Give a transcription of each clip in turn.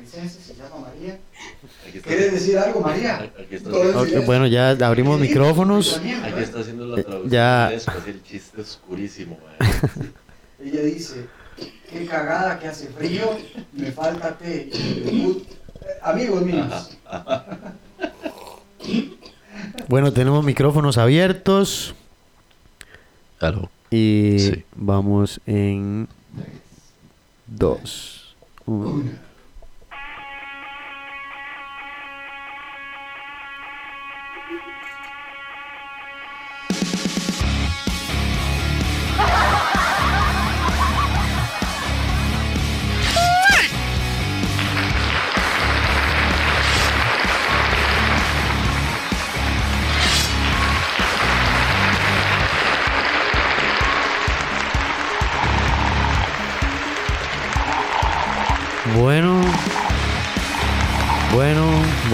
costarricense, se llama María. ¿Quieres decir algo, María? Bueno, ya abrimos micrófonos. aquí está haciendo la traducción. ya. El chiste oscurísimo. Ella dice, qué cagada que hace frío, me falta té. Eh, Amigos míos, Bueno, tenemos micrófonos abiertos Aló. y Sí. vamos en dos. uno. Bueno,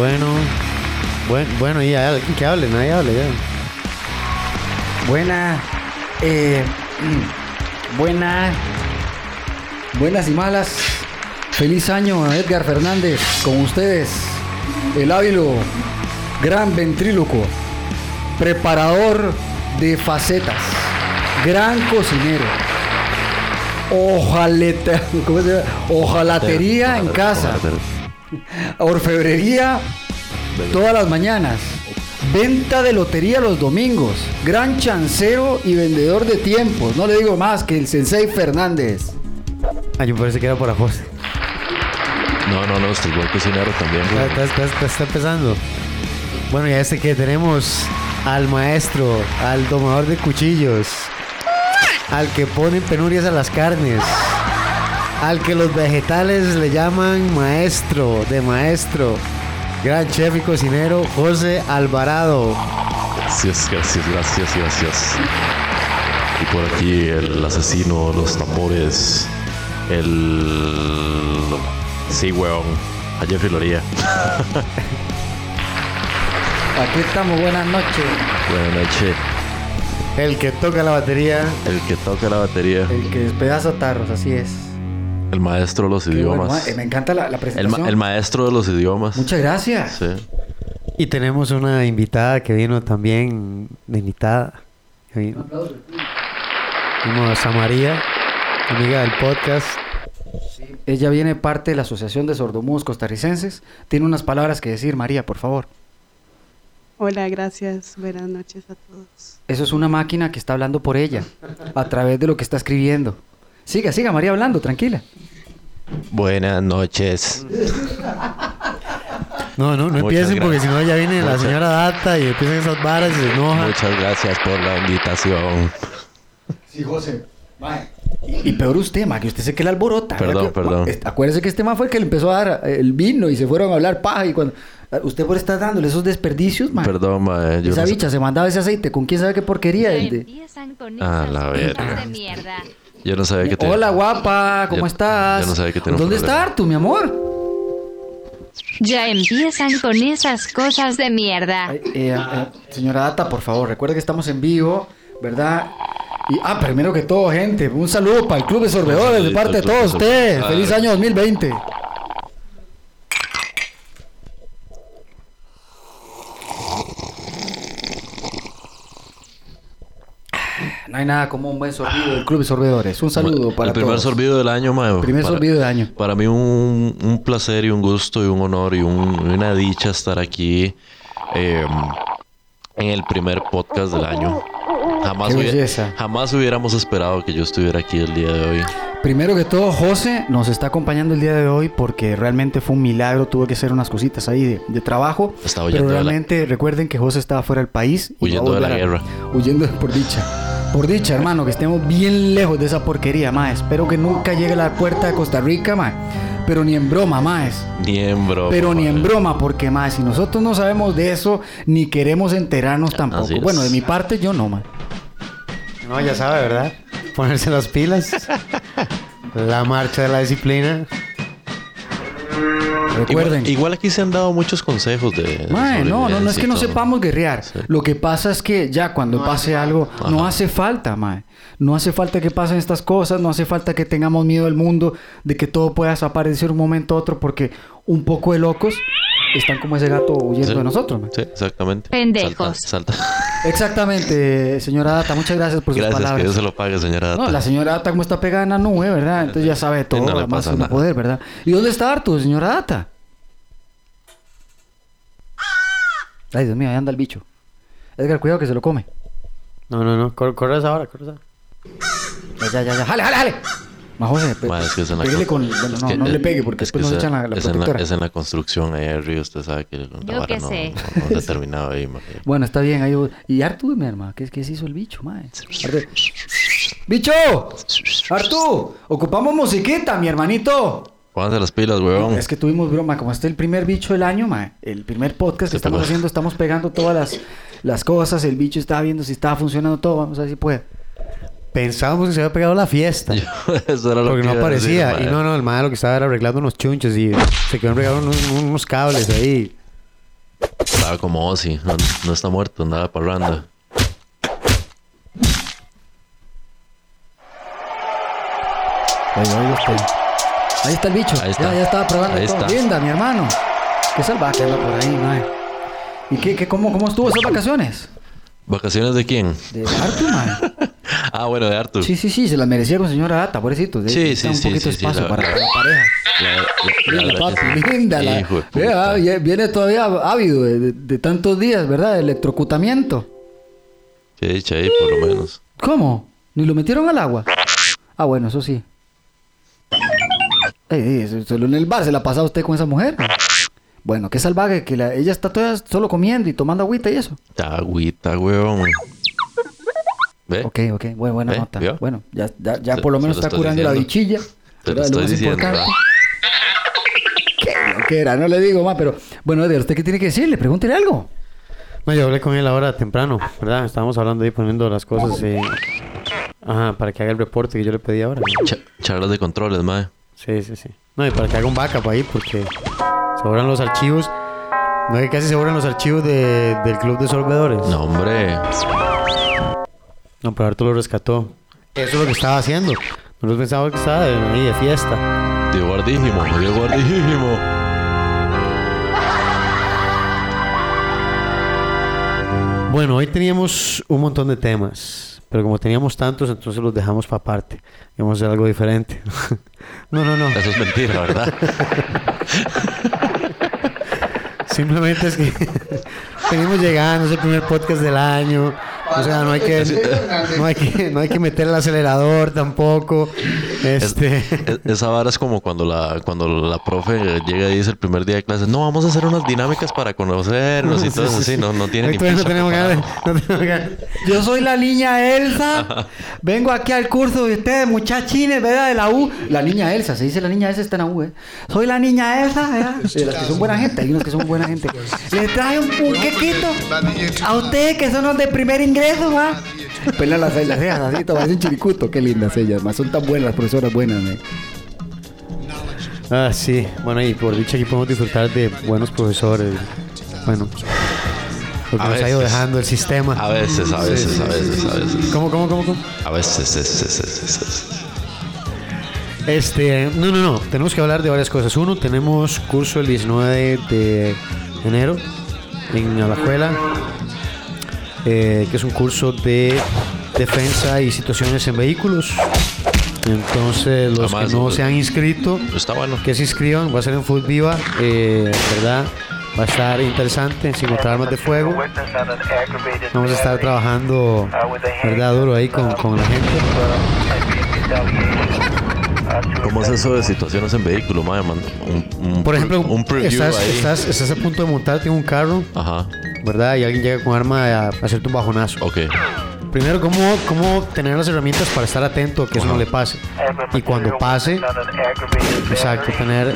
bueno, bueno, bueno, y hay alguien que hable, nadie hable ya. Buena, eh, buena, buenas y malas. Feliz año a Edgar Fernández con ustedes, el hábilo, gran ventríloco, preparador de facetas, gran cocinero, ojaleta, ¿cómo se llama? Ojalatería en casa, orfebrería todas las mañanas. Venta de lotería los domingos. Gran chancero y vendedor de tiempos. No le digo más que el Sensei Fernández. Ah, yo parece que era para José. No, no, no, este buen cocinero también, Está, güey. está- está- está- está empezando. Bueno, ya este que tenemos al maestro, al domador de cuchillos, al que pone penurias a las carnes, al que los vegetales le llaman maestro de maestro, gran chef y cocinero José Alvarado. Gracias, gracias, gracias, gracias. Y por aquí el asesino, los tambores, el... Sí, weón. A Jeffrey Loría. Aquí estamos, buenas noches. Buenas noches. El que toca la batería. El que toca la batería. El que despedaza tarros, así es. El maestro de los Qué bueno, idiomas. ma- eh, me encanta la, la El, presentación. ma- el maestro de los idiomas. Muchas gracias. Sí. Y tenemos una invitada que vino también de invitada. que vino. Vimos a María, amiga del podcast. Ella viene parte de la Asociación de Sordomudos Costarricenses. Tiene unas palabras que decir, María, por favor. Hola, gracias. Buenas noches a todos. Eso es una máquina que está hablando por ella, a través de lo que está escribiendo. Siga, siga, María hablando, tranquila. Buenas noches. No, no, no Muchas empiecen porque si no ya viene la señora Data y empiezan esas varas y se enoja. Muchas gracias por la invitación. sí, José. Y, y peor usted, ma, que usted se que le alborota. Perdón, perdón. ma, Acuérdese que este ma fue el que le empezó a dar eh, el vino y se fueron a hablar paja y cuando... ah, Usted por estar dándole esos desperdicios, ma. Perdón, mae. Yo Esa no sé- bicha se mandaba ese aceite con quién sabe qué porquería. De- Ah, la verga. de mierda. Yo no sabía que tenía... Hola, guapa, ¿cómo Yo- estás? yo no sabía que tenía ¿Dónde está Artu, mi amor? Ya empiezan con esas cosas de mierda. Ay, eh, eh, señora Data, por favor, recuerde que estamos en vivo, ¿verdad? Y, ah, primero que todo, gente, un saludo para el Club de Sorbedores de parte de todos de ustedes. Sorbedores. Feliz año 2020. No hay nada como un buen sorbido del Club de Sorbedores. Un saludo para El primer todos. sorbido del año, mae. Primer Para- sorbido del año. Para mí un, un placer y un gusto y un honor y un- una dicha estar aquí eh, en el primer podcast del año. Jamás, Qué hubiera- jamás hubiéramos esperado que yo estuviera aquí el día de hoy. Primero que todo, José nos está acompañando el día de hoy porque realmente fue un milagro. Tuvo que hacer unas cositas ahí de, de trabajo. Estaba Pero de la- realmente recuerden que José estaba fuera del país. y Huyendo de la volver a- guerra. Huyendo por dicha. Por dicha, hermano, que estemos bien lejos de esa porquería, más. Espero que nunca llegue a la puerta de Costa Rica, más. Pero ni en broma, más. Ni en broma. Pero ni en broma, porque más, si nosotros no sabemos de eso, ni queremos enterarnos tampoco. Bueno, de mi parte, yo no, man. No, ya sabe, ¿verdad? Ponerse las pilas. la marcha de la disciplina. Recuerden. Igual, igual aquí se han dado muchos consejos de. Mae, no, no, no es que no sepamos guerrear. Sí. Lo que pasa es que ya cuando pase algo, no hace falta, mae. No hace falta que pasen estas cosas, no hace falta que tengamos miedo al mundo, de que todo pueda desaparecer un momento a otro, porque un poco de locos, están como ese gato huyendo Sí. de nosotros. mae. Sí, exactamente. Pendejos. Salta, salta. Exactamente, señora Data, muchas gracias por sus Gracias, que palabras. Dios se lo pague, señora Data. No, la señora Data como está pegada en la nube, ¿verdad? Entonces ya sabe todo, no pasa no poder, ¿verdad? ¿Y dónde está Artu, señora Data? Ay, Dios mío, ahí anda el bicho. Edgar, cuidado que se lo come. No, no, no. Cor- corre esa hora, corre esa hora. Ya, ya, ya, ya. ¡Jale, jale, jale! Más José, pe- Ma, es que es en la pégale con- con... Bueno, es no, que, no le pegue porque es que después nos echan la, la es, en la, es en la construcción ahí arriba, usted sabe que la Yo vara qué no, sé. no, terminado ahí, ma. Bueno, está bien. Ahí... ¿Y Artu, mi hermano? ¿Qué, ¿Qué se hizo el bicho, mae? ¡Bicho! ¡Artu! Ocupamos musiquita, mi hermanito. Pónganse las pilas, weón. Es que tuvimos broma, como este es el primer bicho del año, mae, el primer podcast que estamos haciendo, estamos pegando todas las, las cosas, el bicho estaba viendo si estaba funcionando todo, vamos a ver si puede. Pensábamos que se había pegado la fiesta. Eso era lo Porque que no decir, aparecía. y no, no, el madre lo que estaba era arreglando unos chunchos y se quedó arreglando unos, unos cables ahí. Estaba como Ozzy. No, no está muerto, andaba parranda. Oye, oye, usted. Ahí está el bicho, Ahí está. Ya, ya estaba probando Ahí todo. está. Linda, mi hermano. Qué salvaje anda por ahí, mae. ¿Y qué, qué, cómo, cómo estuvo esas vacaciones? ¿Vacaciones de quién? De Artu, mae. Ah, bueno, de Arthur. Sí, sí, sí, se las merecía con señora Data, pobrecito. Sí, sí, un sí, poquito de sí, espacio la- para la- la pareja. La- la- la Linda, papi. La, Hijo Vea, viene todavía ávido de, de- de tantos días, ¿verdad? De electrocutamiento. Qué dicha ahí, por lo menos. ¿Cómo? ¿Ni lo metieron al agua? Ah, bueno, eso sí. Ey, ey, eso- solo en el bar se la pasa usted con esa mujer. Bueno, qué salvaje que la- ella está toda solo comiendo y tomando agüita y eso. Está agüita, weón. ¿Ve? Ok, ok, bueno, buena nota. ¿Vio? Bueno, ya, ya, ya por lo menos lo está curando la bichilla. Te lo estoy diciendo. Qué era, no le digo más, pero bueno, Edgar, ¿usted qué tiene que decirle? Pregúntele algo. No, yo hablé con él ahora temprano, ¿verdad? Estábamos hablando ahí poniendo las cosas. eh, Ajá, para que haga el reporte que yo le pedí ahora. charlas de controles, mae. Sí, sí, sí. No, y para que haga un backup ahí, porque se borran los archivos. No es que casi se borran los archivos de- del club de sorbedores. No, hombre. No, pero Arturo lo rescató. Eso es lo que estaba haciendo. Nosotros pensábamos que estaba de, ahí de fiesta. Dio guardísimo, dio guardísimo. Bueno, hoy teníamos un montón de temas. Pero como teníamos tantos, entonces los dejamos para aparte. Vamos a hacer algo diferente. no, no, no. Eso es mentira, ¿verdad? Simplemente es que venimos llegando, es el primer podcast del año. O sea, no hay que, no hay que, no hay que meter el acelerador tampoco. Este, Esa vara es como cuando la, cuando la profe llega y dice el primer día de clase, no, vamos a hacer unas dinámicas para conocernos y todo eso así, no, no tiene ni no tenemos ganas no tenemos ganas. Yo soy la niña Elsa. Vengo aquí al curso de ustedes, muchachines, ¿verdad? De la U. La niña Elsa, se dice la niña Elsa está en la U, ¿eh? Soy la niña Elsa, ¿verdad? De las que son buena gente, hay unas que son buena gente. Les trae un puquequito a ustedes que son los de primer ingreso, ¿va? Pela las las cejas así, parece un chiricuto. Qué lindas ellas, más son tan buenas las profesoras buenas. Ah, sí. Bueno, y por dicho aquí podemos disfrutar de buenos profesores. Bueno, lo que A nos ha ido veces. dejando el sistema. A veces, a veces, a veces, a veces. ¿Cómo, cómo, cómo, cómo? A veces, es, es, es, es, es. Este, no, no, no. Tenemos que hablar de varias cosas. Uno, tenemos curso el 19 de enero en Alajuela, eh, que es un curso de defensa y situaciones en vehículos. Entonces, los Además, que no se han inscrito, Está bueno. que se inscriban. Va a ser en Food Viva, eh, ¿verdad? Va a estar interesante, sin encontrar armas de fuego. Vamos a estar trabajando, ¿verdad? Duro ahí con, con la gente. ¿Cómo es eso de situaciones en vehículo? Man? Un, un Por ejemplo, un preview estás, ahí. estás, estás a punto de montarte en un carro, Ajá, ¿verdad? Y alguien llega con arma a, a hacerte un bajonazo. ok. Primero, ¿cómo, ¿cómo tener las herramientas para estar atento a que eso no le pase? Y cuando pase, exacto, tener,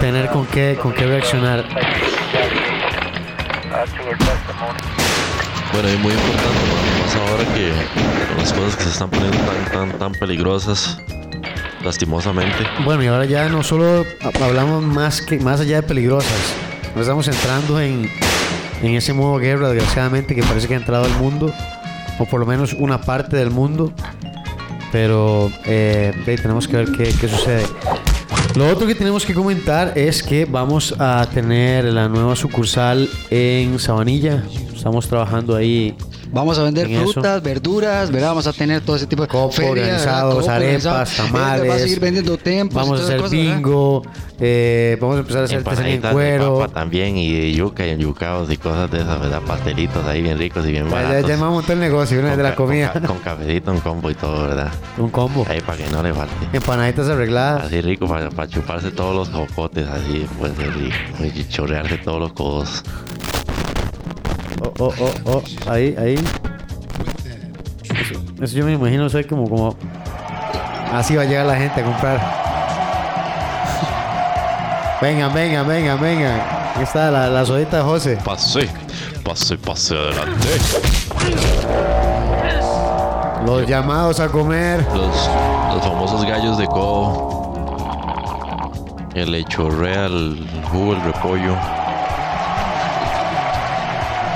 tener con qué, con qué reaccionar. Bueno, y muy importante, más ahora que las cosas que se están poniendo tan, tan, tan peligrosas, lastimosamente. Bueno, y ahora ya no solo ha- hablamos más, que, más allá de peligrosas, nos estamos entrando en, en ese modo guerra, desgraciadamente, que parece que ha entrado al mundo, o por lo menos una parte del mundo, pero eh, tenemos que ver qué, qué sucede. Lo otro que tenemos que comentar es que vamos a tener la nueva sucursal en Sabanilla. Estamos trabajando ahí Vamos a vender En eso. frutas, verduras, ¿verdad? Vamos a tener todo ese tipo de Copo feria, organizados, Copo arepas, organizado. tamales. Va a seguir vendiendo tempos. y Vamos a hacer cosas, bingo. eh, vamos a empezar a hacer artesanía en Empanaditas de cuero. papa también y de yuca y yucaos y cosas de esas, ¿verdad? Pastelitos ahí bien ricos y bien Ya, ya, baratos. ya montó el negocio, una Con de la comida. Con, ca- con cafecito, un combo y todo, ¿verdad? Un combo. Ahí para que no le falte. Empanaditas arregladas. Así rico para, chuparse todos los jocotes, así rico. Y chorrearse todos los codos. Oh, oh, oh, oh. Ahí, ahí. Eso, eso yo me imagino, soy como, como. Así va a llegar la gente a comprar. vengan, vengan, vengan, vengan. Aquí está la, la sodita de José. Pase, pase, pase adelante. Los llamados a comer. Los, los famosos gallos de codo. Que le chorrea el jugo, el repollo.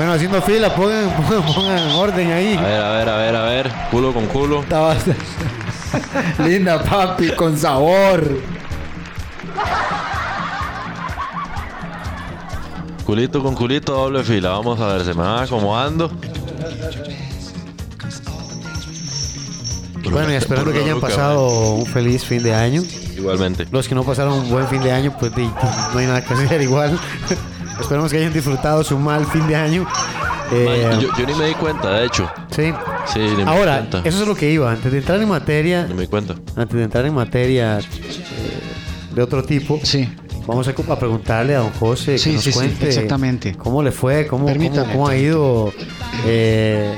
Bueno, haciendo fila, pongan, orden ahí. A ver, a ver, a ver, a ver. Culo con culo. Linda, papi, con sabor. Culito con culito, doble fila. Vamos a ver, se me van acomodando. Bueno, y esperando que hayan pasado un feliz fin de año. Igualmente. Los que no pasaron un buen fin de año, pues no hay nada que hacer igual. Esperemos que hayan disfrutado su mal fin de año. Eh, Man, yo, yo ni me di cuenta, de hecho. sí. Sí, ni me di Ahora, cuenta. eso es lo que iba. Antes de entrar en materia, Ni me di cuenta. antes de entrar en materia eh, de otro tipo, Sí. vamos a, a preguntarle a don José Sí, que nos sí, sí, cuente exactamente. cómo le fue, cómo, cómo, cómo ha ido. eh,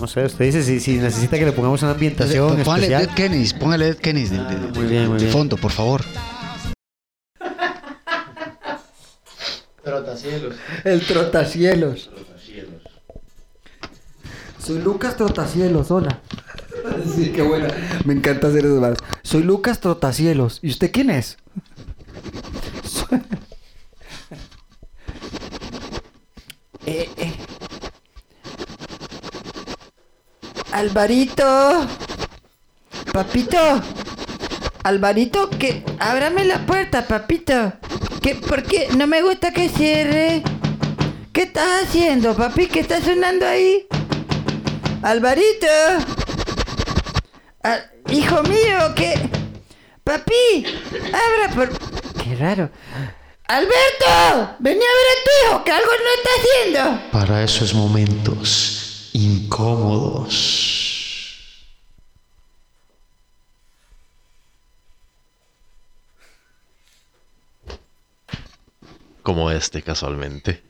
no sé, usted dice si, si necesita que le pongamos una ambientación Póngale especial. Dead Kennedys, póngale Dead Kennedys de, de- Muy bien, muy de bien. fondo, por favor. El trotacielos. Soy Lucas Trotacielos, hola. Sí, qué buena. Me encanta hacer eso. Soy Lucas Trotacielos. ¿Y usted quién es? Soy- Eh, eh. Alvarito. Papito. Alvarito, que ábrame la puerta, papito. ¿Qué, ¿Por qué? No me gusta que cierre. ¿Qué estás haciendo, papi? ¿Qué está sonando ahí? Alvarito. Ah, hijo mío, ¿qué? Papi, abra por... Qué raro. Alberto, vení a ver a tu hijo, que algo no está haciendo. para esos momentos incómodos. Como este, casualmente.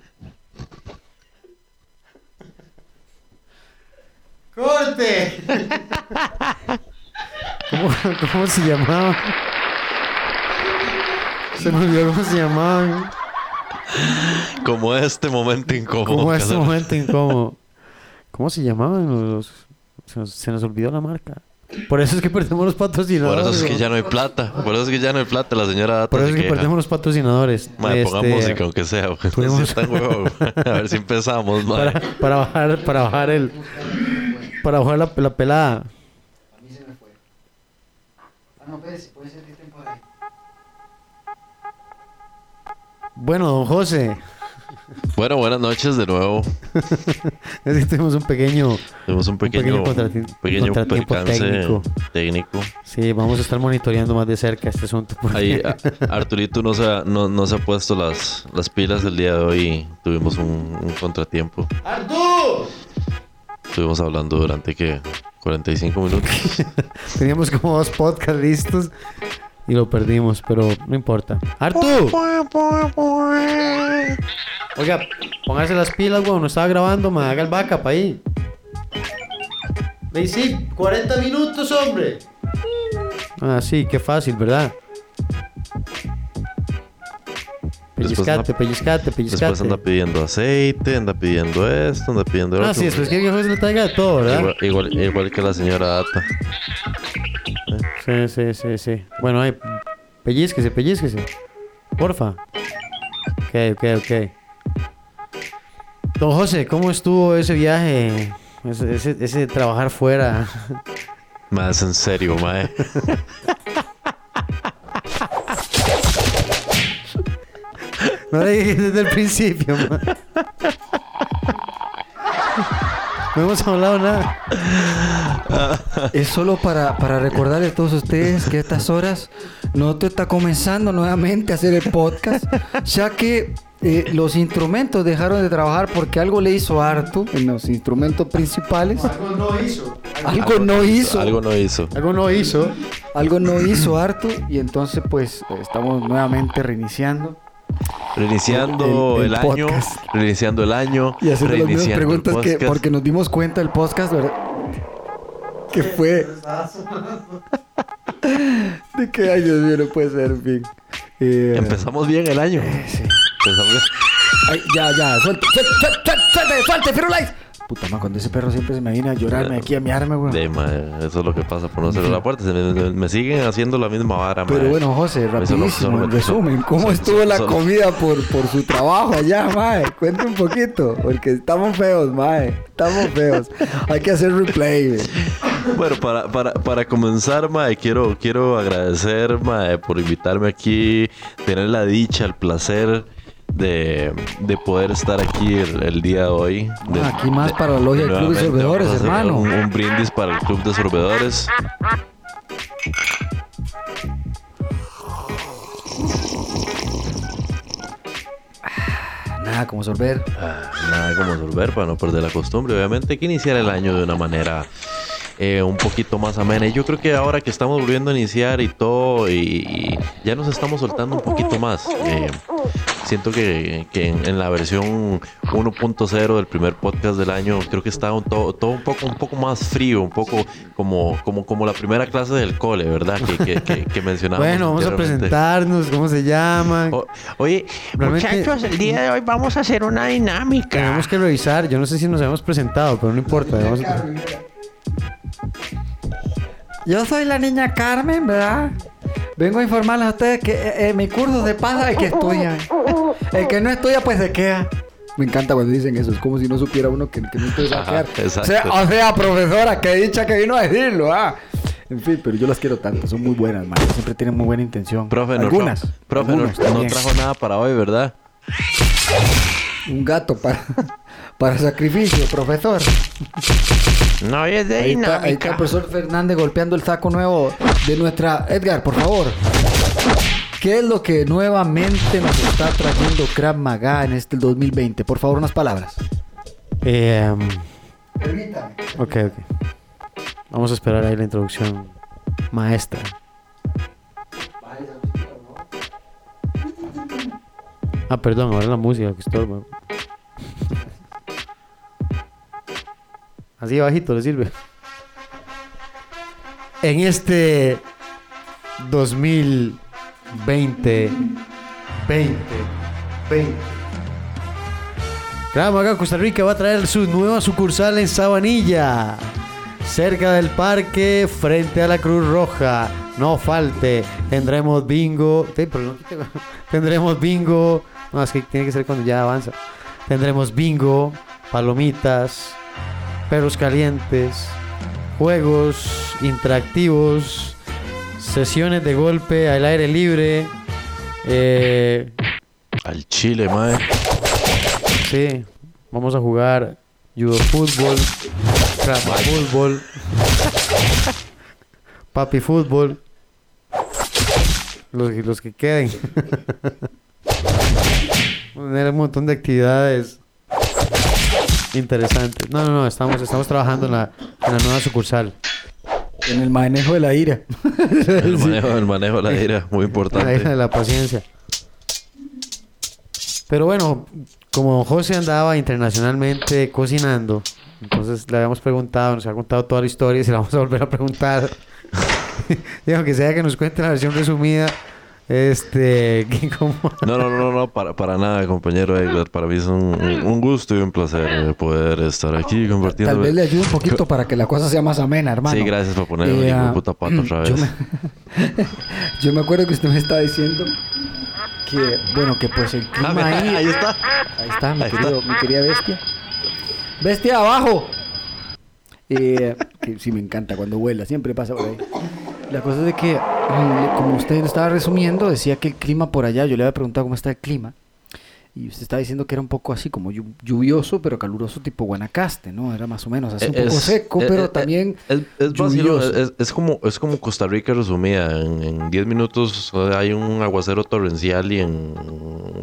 ¡Corte! ¿Cómo, cómo se llamaba? Se me olvidó cómo se llamaban. Como este momento incómodo. Como este momento incómodo. ¿Cómo se llamaban los... Se nos, se nos olvidó la marca. Por eso es que perdemos los Por patrocinadores. eso es que ¿no? ya no hay plata. Por eso es que ya no hay plata. La señora Data Por eso se es que queja. perdemos los patrocinadores. Madre, ponga Este, música, aunque sea. güey. ponemos- No sea tan güey. A ver si empezamos, madre. para, para bajar, para bajar el... Para bajar la, la pelada. Bueno, don José. Bueno, buenas noches de nuevo. Es que tuvimos un pequeño... Tuvimos un pequeño, pequeño contrati- pequeño contratiempo percance técnico. técnico. Sí, vamos a estar monitoreando más de cerca este asunto. porque- Ahí, Arturito no se, ha, no, no se ha puesto las, las pilas el día de hoy y tuvimos un, un contratiempo. ¡Artur! Estuvimos hablando durante, ¿qué? 45 minutos. Teníamos como dos podcasts listos y lo perdimos, pero no importa. ¡Artur! Oiga, póngase las pilas, weón. No estaba grabando, me haga el backup ahí. Ve, sí, 40 minutos, hombre. Ah, sí, qué fácil, ¿verdad? Pellizcate, anda- pellizcate, pellizcate. Después anda pidiendo aceite, anda pidiendo esto, anda pidiendo Ah, otro. sí, después que el viejo se le traiga de todo, ¿verdad? Igual, igual, igual que la señora Data. Sí, sí, sí, sí. Bueno, ahí, pellizquese, pellizquese. Porfa. Ok, ok, ok. Don José, ¿cómo estuvo ese viaje? Ese, ese, ese trabajar fuera. Más en serio, mae. No le dije desde el principio, ma. No hemos hablado nada. Es solo para, para recordarles a todos ustedes que a estas horas nosotros está comenzando nuevamente a hacer el podcast, ya que eh, los instrumentos dejaron de trabajar porque algo le hizo a Artu en los instrumentos principales. Algo no hizo. Algo no hizo. Algo no hizo. Algo no hizo. Algo no hizo Artu y entonces pues estamos nuevamente reiniciando. Reiniciando El- el, el año. Reiniciando el año. Y haciendo las mismas el preguntas que porque nos dimos cuenta del podcast, ¿verdad? Que fue de que ay Dios mío no puede ser, en fin. Eh, Empezamos bien el año. sí. Empezamos bien. Ay, ya, ya, suelte, suelte, suelte, suelte, suelte, Firulais. Puta madre, cuando ese perro siempre se me viene a llorarme aquí a miarme, güey. De, eso es lo que pasa por no cerrar la puerta. Se me, me- me siguen haciendo la misma vara, Pero bueno, José, Eso no- rapidísimo, eso no- en resumen, ¿cómo estuvo la comida por, por su trabajo allá, mae? Cuente un poquito, porque estamos feos, mae. Estamos feos. Hay que hacer replay, güey. Bueno, para, para, para comenzar, mae, quiero, quiero agradecer, mae, por invitarme aquí, tener la dicha, el placer de, de poder estar aquí el, el día de hoy. De- Ah, aquí más para la logia del Club de Sorbedores, hermano. Un, un brindis para el Club de Sorbedores. Nada, como sorber. Ah, nada como sorber para no perder la costumbre. Obviamente hay que iniciar el año de una manera eh, un poquito más amena. Y yo creo que ahora que estamos volviendo a iniciar y todo, y, y ya nos estamos soltando un poquito más. Eh, siento que, que en, en la versión 1.0 del primer podcast del año, creo que está un to- todo un poco, un poco más frío, un poco como, como, como la primera clase del cole, ¿verdad? Que, que, que, que mencionábamos. Bueno, vamos a presentarnos, cómo se llaman. O- oye, Realmente Muchachos, el día de hoy vamos a hacer una dinámica. tenemos que revisar. Yo no sé si nos habíamos presentado, pero no importa. vamos a- Yo soy la niña Carmen, ¿verdad? Vengo a informarles a ustedes que eh, eh, mi curso se pasa el que estudia. El que no estudia, pues se queda. Me encanta cuando dicen eso. Es como si no supiera uno que, que no estudia se va a quedar. exacto. O sea, o sea, profesora, que dicha que vino a decirlo, ¿ah? En fin, pero yo las quiero tanto. Son muy buenas, man. Siempre tienen muy buena intención. profe, no, Algunas. tra- profe, no- algunos no trajo nada para hoy, ¿verdad? Un gato para, para sacrificio, profesor. No es de Ahí está, ahí está el profesor Fernández golpeando el saco nuevo de nuestra... Edgar, por favor. ¿Qué es lo que nuevamente nos está trayendo Krav Maga en este 2020? Por favor, unas palabras. Eh, um, ok, ok. Vamos a esperar ahí la introducción maestra. Ah, perdón, ahora la música que estorba. Así bajito le sirve. En este 2020, 20, 20. Krav Maga Costa Rica va a traer su nueva sucursal en Sabanilla, cerca del parque, frente a la Cruz Roja. No falte, tendremos bingo. Tendremos bingo. No, es que tiene que ser cuando ya avanza. Tendremos bingo, palomitas, perros calientes, juegos interactivos, sesiones de golpe al aire libre. Eh, Al chile, mae. Sí, vamos a jugar judo fútbol, Krav fútbol, papi fútbol, los, que- los que queden. Tener un montón de actividades interesantes. No, no, no, estamos, estamos trabajando en la, en la nueva sucursal. En el manejo de la ira. El manejo, el manejo de la ira, muy La importante. isla de la paciencia. Pero bueno, como José andaba internacionalmente cocinando, entonces le habíamos preguntado, nos ha contado toda la historia y se la vamos a volver a preguntar. Digo que sea que nos cuente la versión resumida. Este, que como- No, no, no, no, para, para nada, compañero. Para mí es un, un gusto y un placer eh, poder estar aquí compartiendo. Tal vez le ayude un poquito para que la cosa sea más amena, hermano. Sí, gracias por ponerme Eh, de ah, puta pato otra vez. Yo me, yo me acuerdo que usted me estaba diciendo que, bueno, que pues el clima Ah, ahí... ahí está. Ahí está, mi, Ahí querido, mi querida bestia. ¡Bestia, abajo! Eh, que sí me encanta cuando vuela, siempre pasa por ahí. La cosa es de que, como usted estaba resumiendo, decía que el clima por allá, yo le había preguntado cómo está el clima. Y usted estaba diciendo que era un poco así como llu- lluvioso, pero caluroso tipo Guanacaste, ¿no? Era más o menos así un poco Es- seco, eh, pero eh, también lluvioso. es, como, es como Costa Rica resumida. En en 10 minutos hay un aguacero torrencial y en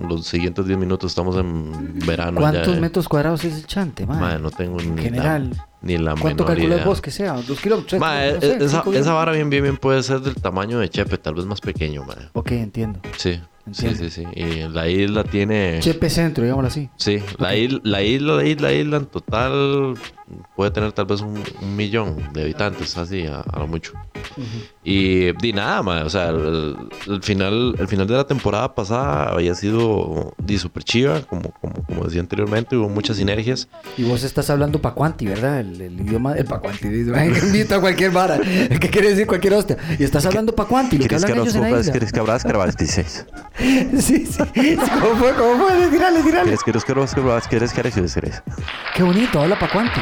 los siguientes 10 minutos estamos en verano. ¿Cuántos ya, eh. metros cuadrados es el chante, mae? Madre, no tengo ni general, la, ni la ¿Cuánto calculas vos que sea? ¿Dos tres Madre? No sé, esa, esa vara bien, bien, bien puede ser del tamaño de Chepe, tal vez más pequeño, madre. Ok, entiendo. Sí, sí, sí, sí. Y la isla tiene... Chepe Centro, digámoslo así. Sí, la, isla, la isla, la isla, la isla en total puede tener tal vez un, un millón de habitantes, así, a, a lo mucho. Y di nada, ma, o sea, el, el final, el final de la temporada pasada había sido di súper chiva, como, como, como decía anteriormente, hubo muchas sinergias. Y vos estás hablando pacuanti, ¿verdad? El, el idioma el pacuanti. dice, "Ay, que invito a cualquier vara. ¿Qué quiere decir cualquier hostia? Y estás hablando pacuanti, lo que hablan ellos en la isla. ¿Quieres que que abras, dices? Sí, sí. ¿Cómo fue? ¿Cómo fue? Tírale, tírale. ¿Quieres que que abras, quieres que quieres? Qué bonito, habla pacuanti.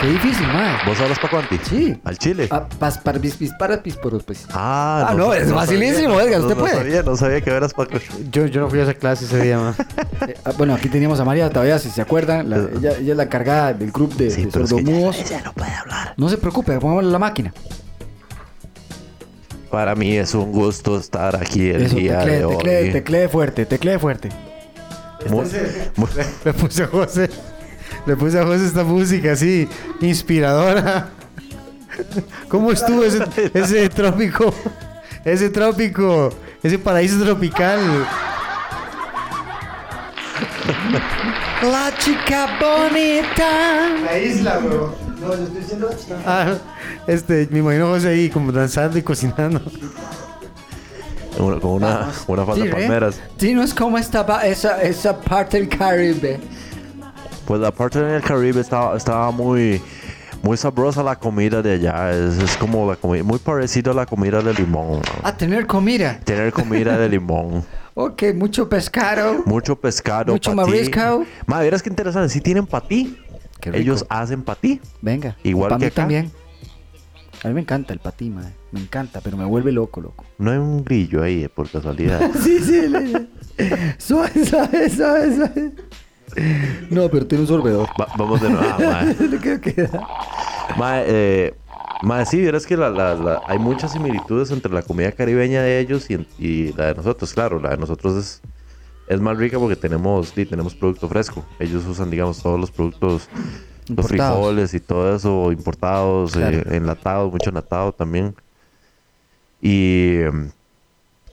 Qué difícil, madre. ¿Vos hablas para cuánti? Sí. ¿Al chile? Ah, pas, para, bis, bis, para, písporos, pues. Ah, Ah, no, es facilísimo, sabía, Edgar, no, usted no puede. sabía, no sabía que eras para Yo, yo no fui a esa clase ese día, man. Eh, ah, bueno, aquí teníamos a María todavía, si se acuerdan. la- ella, ella es la cargada del grupo de, Sí, de es que ella no puede hablar. No se preocupe, pongámosle la máquina. Para mí es un gusto estar aquí el Eso, día teclee, de hoy. teclee, teclee fuerte, teclee fuerte. Muy- muy- Le puse a José. Le puse a José esta música así, inspiradora. ¿Cómo estuvo ese, ese trópico? Ese trópico, ese paraíso tropical. La chica bonita. La isla, bro. No, yo estoy diciendo. Ah, este, me imagino a José ahí como danzando y cocinando. Una- con una, una falda ¿eh? palmeras. Dinos cómo estaba esa, esa parte del Caribe. Pues la parte del Caribe estaba, estaba muy, muy sabrosa la comida de allá. Es, es como la comida, muy parecido a la comida de limón. A tener comida. Tener comida de limón. Ok, mucho pescado. Mucho pescado. Mucho patí. marisco. Ma, verás qué interesante. Si tienen patí. Qué rico. Ellos hacen patí. Venga. Igual para que mí acá. también. A mí me encanta el patí, madre. Me encanta, pero me vuelve loco, loco. No hay un grillo ahí, eh, por casualidad. Sí, sí. le- Suave, suave, suave, suave. No, pero tiene un sorbedor. Va- vamos de nuevo. Ah, queda- queda. Ma, eh, ma, sí, verás que la- la- la- hay muchas similitudes entre la comida caribeña de ellos y, y la de nosotros. Claro, la de nosotros es, es más rica porque tenemos, sí, tenemos producto fresco. Ellos usan, digamos, todos los productos, los Importados. frijoles y todo eso, importados, Claro. eh, enlatados, mucho enlatado también. Y, em,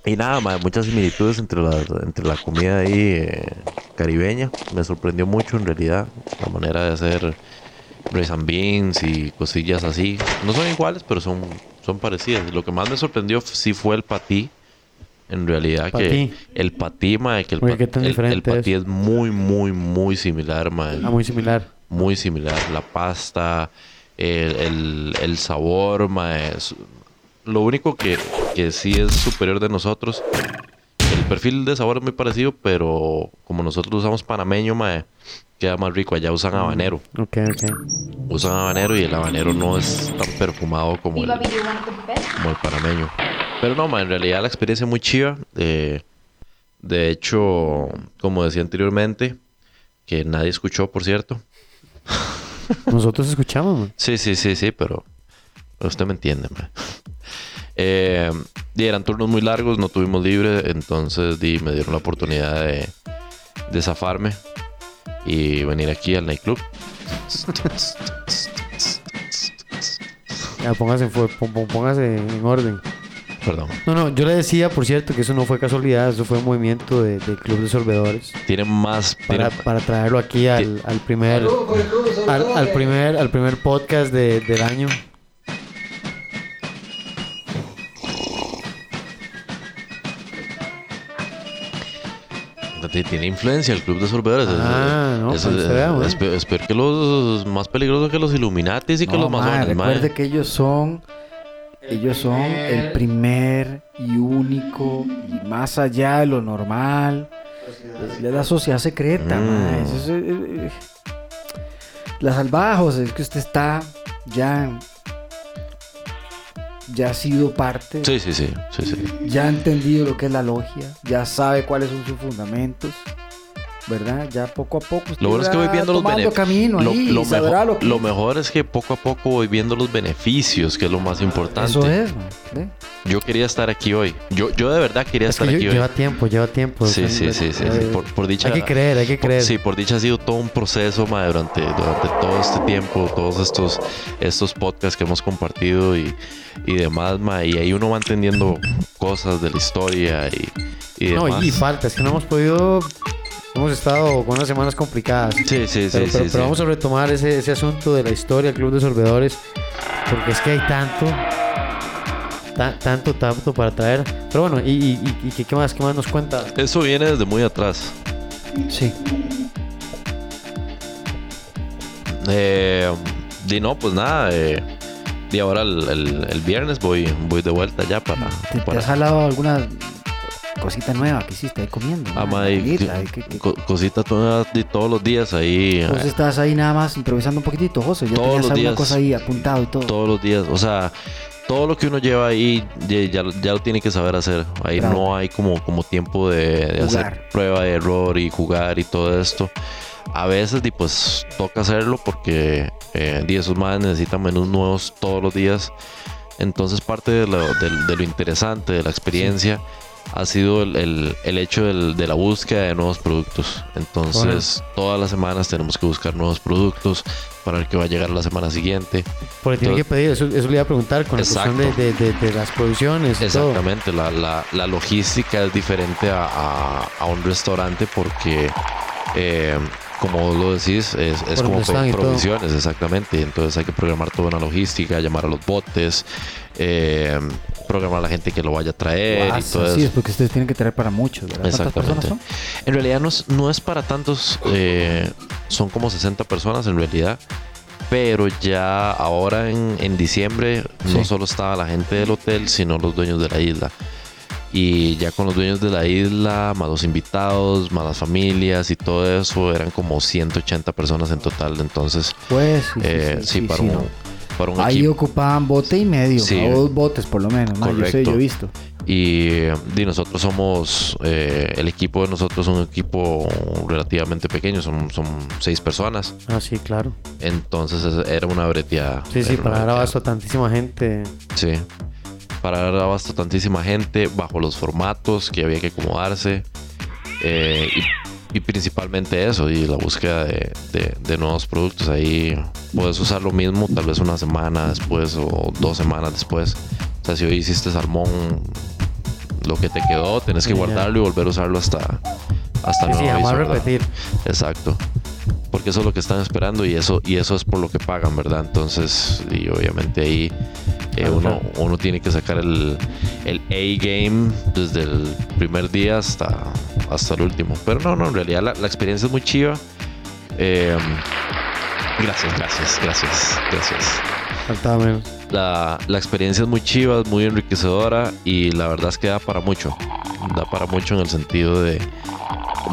y nada, ma, muchas similitudes entre la, entre la comida ahí eh, caribeña. Me sorprendió mucho en realidad la manera de hacer rice and beans y cosillas así. No son iguales, pero son, son parecidas. Lo que más me sorprendió sí fue el patí. En realidad Patí. que el patí, mae, que el, Oye, pa- ¿qué tan el- el diferente patí es? es muy, muy, muy similar, mae. Ah, muy similar. Muy similar. La pasta, el, el, el sabor, mae. Lo único que, que sí es superior de nosotros, el perfil de sabor es muy parecido, pero como nosotros usamos panameño, mae, queda más rico. Allá usan habanero. Ok, ok. Usan habanero y el habanero no es tan perfumado como el, como el panameño. Pero no, ma, en realidad la experiencia es muy chiva. Eh, de hecho, como decía anteriormente, que nadie escuchó, por cierto. Nosotros escuchamos, man. Sí, sí, sí, sí, pero usted me entiende, ma. Eh, y eran turnos muy largos, no tuvimos libre, entonces di, me dieron la oportunidad de, de zafarme y venir aquí al nightclub. Ya, póngase, en fu- pon- pon- póngase en orden. Perdón. No, no, yo le decía, por cierto, que eso no fue casualidad, eso fue un movimiento de- del Club de Sorbedores. Tiene más... Para, tiene- para traerlo aquí al, al primer al, al primer al primer podcast de- del año. Tiene influencia el club de sorbedores. Es- Ah, no, es- que se vea, es, güey. es peor que los más peligrosos que los Illuminatis y que No, los masones, recuerde que ellos son ellos son el primer y único y más allá de lo normal es la sociedad secreta Mm. Eso es, eh, eh, la salvajos es que usted está ya ya ha sido parte Sí, sí, sí, sí, sí. ya ha entendido lo que es la logia ya sabe cuáles son sus fundamentos ¿verdad? Ya poco a poco. Lo bueno es que voy viendo los beneficios. Lo, ahí lo mejor, lo que- lo mejor es que poco a poco voy viendo los beneficios, que es lo más importante. Eso es, man, ¿ve? Yo quería estar aquí hoy. Yo, yo de verdad quería Es que estar aquí hoy. lleva tiempo, lleva tiempo. Sí, sí, sí, sí, eh, sí. Por, por dicha. Hay que creer, hay que por- creer. sí, por dicha ha sido todo un proceso, ma, durante, durante todo este tiempo, todos estos, estos podcasts que hemos compartido y, y demás, ma, y ahí uno va entendiendo cosas de la historia y, y No, demás. y falta, es que no hemos podido. Hemos estado con unas semanas complicadas. Sí, sí, sí, pero, sí, pero- sí. pero vamos a retomar ese, ese asunto de la historia del Club de Sorbedores. Porque es que hay tanto. ta- tanto, tanto para traer. Pero bueno, ¿y, y, qué- más? ¿Qué más nos cuenta? Eso viene desde muy atrás. Sí. Eh, y no, pues nada. Eh, y ahora el, el- el viernes voy, voy de vuelta ya para. ¿Te, has jalado alguna cosita nueva que hiciste ahí comiendo? Ah, una ma, y- comidita, ahí que- que- co- cositas todas- y todos los días ahí. Vos eh, estás ahí nada más improvisando un poquitito, José. Ya Todos tenías los días. cosa ahí apuntado y todo. todos los días. O sea, todo lo que uno lleva ahí ya, ya, lo tiene que saber hacer. Ahí no hay como, como tiempo de, de hacer prueba de error y jugar y todo esto. A veces, di, pues, toca hacerlo porque eh, esos más necesitan menús nuevos todos los días. Entonces, parte de lo, de- de lo interesante de la experiencia ha sido el, el- el hecho del- de la búsqueda de nuevos productos. Entonces, todas las semanas tenemos que buscar nuevos productos para ver qué va a llegar la semana siguiente. Porque tiene que pedir, eso, eso le iba a preguntar con la cuestión de, de- de- de las producciones todo. Exactamente, la, la- la logística es diferente a, a- a un restaurante porque, eh, como lo decís, es, es como provisiones, exactamente. Entonces hay que programar toda una logística, llamar a los botes, eh, programar a la gente que lo vaya a traer y Guasa, todo sí, eso. es porque ustedes tienen que traer para muchos, ¿verdad? ¿Cuántas Exactamente. personas son? En realidad no es, no es para tantos, eh, son como 60 personas en realidad. Pero ya ahora en, en diciembre no solo estaba la gente del hotel, sino los dueños de la isla. Y ya con los dueños de la isla, más los invitados, más las familias y todo eso, eran como 180 personas en total. Entonces, Pues sí, eh, sí, sí, sí, para, un, no. Para un Ahí equipo. ocupaban bote y medio, Sí. o dos botes por lo menos, ¿no? Yo sé, Correcto. yo he visto. Y, nosotros somos, eh, el equipo de nosotros es un equipo relativamente pequeño, son, son seis personas. Ah, sí, claro. Entonces es- era una breteada. Sí, sí, para dar abasto a tantísima gente. Sí. Para dar abasto a tantísima gente bajo los formatos que había que acomodarse. eh, y, y principalmente eso, y la búsqueda de, de- de nuevos productos. Ahí puedes usar lo mismo tal vez una semana después o dos semanas después. O sea, si hoy hiciste salmón, lo que te quedó, tenés que guardarlo y volver a usarlo hasta, hasta Sí, sí. Exacto. Porque eso es lo que están esperando y eso, y eso es por lo que pagan, ¿verdad? Entonces, y obviamente ahí eh, uno, uno tiene que sacar el, el A-game desde el primer día hasta, hasta el último. Pero no, no, en realidad la, la experiencia es muy chiva. Eh, gracias, gracias, gracias, gracias. Faltaba menos. La, la experiencia es muy chiva, es muy enriquecedora y la verdad es que da para mucho. Da para mucho en el sentido de,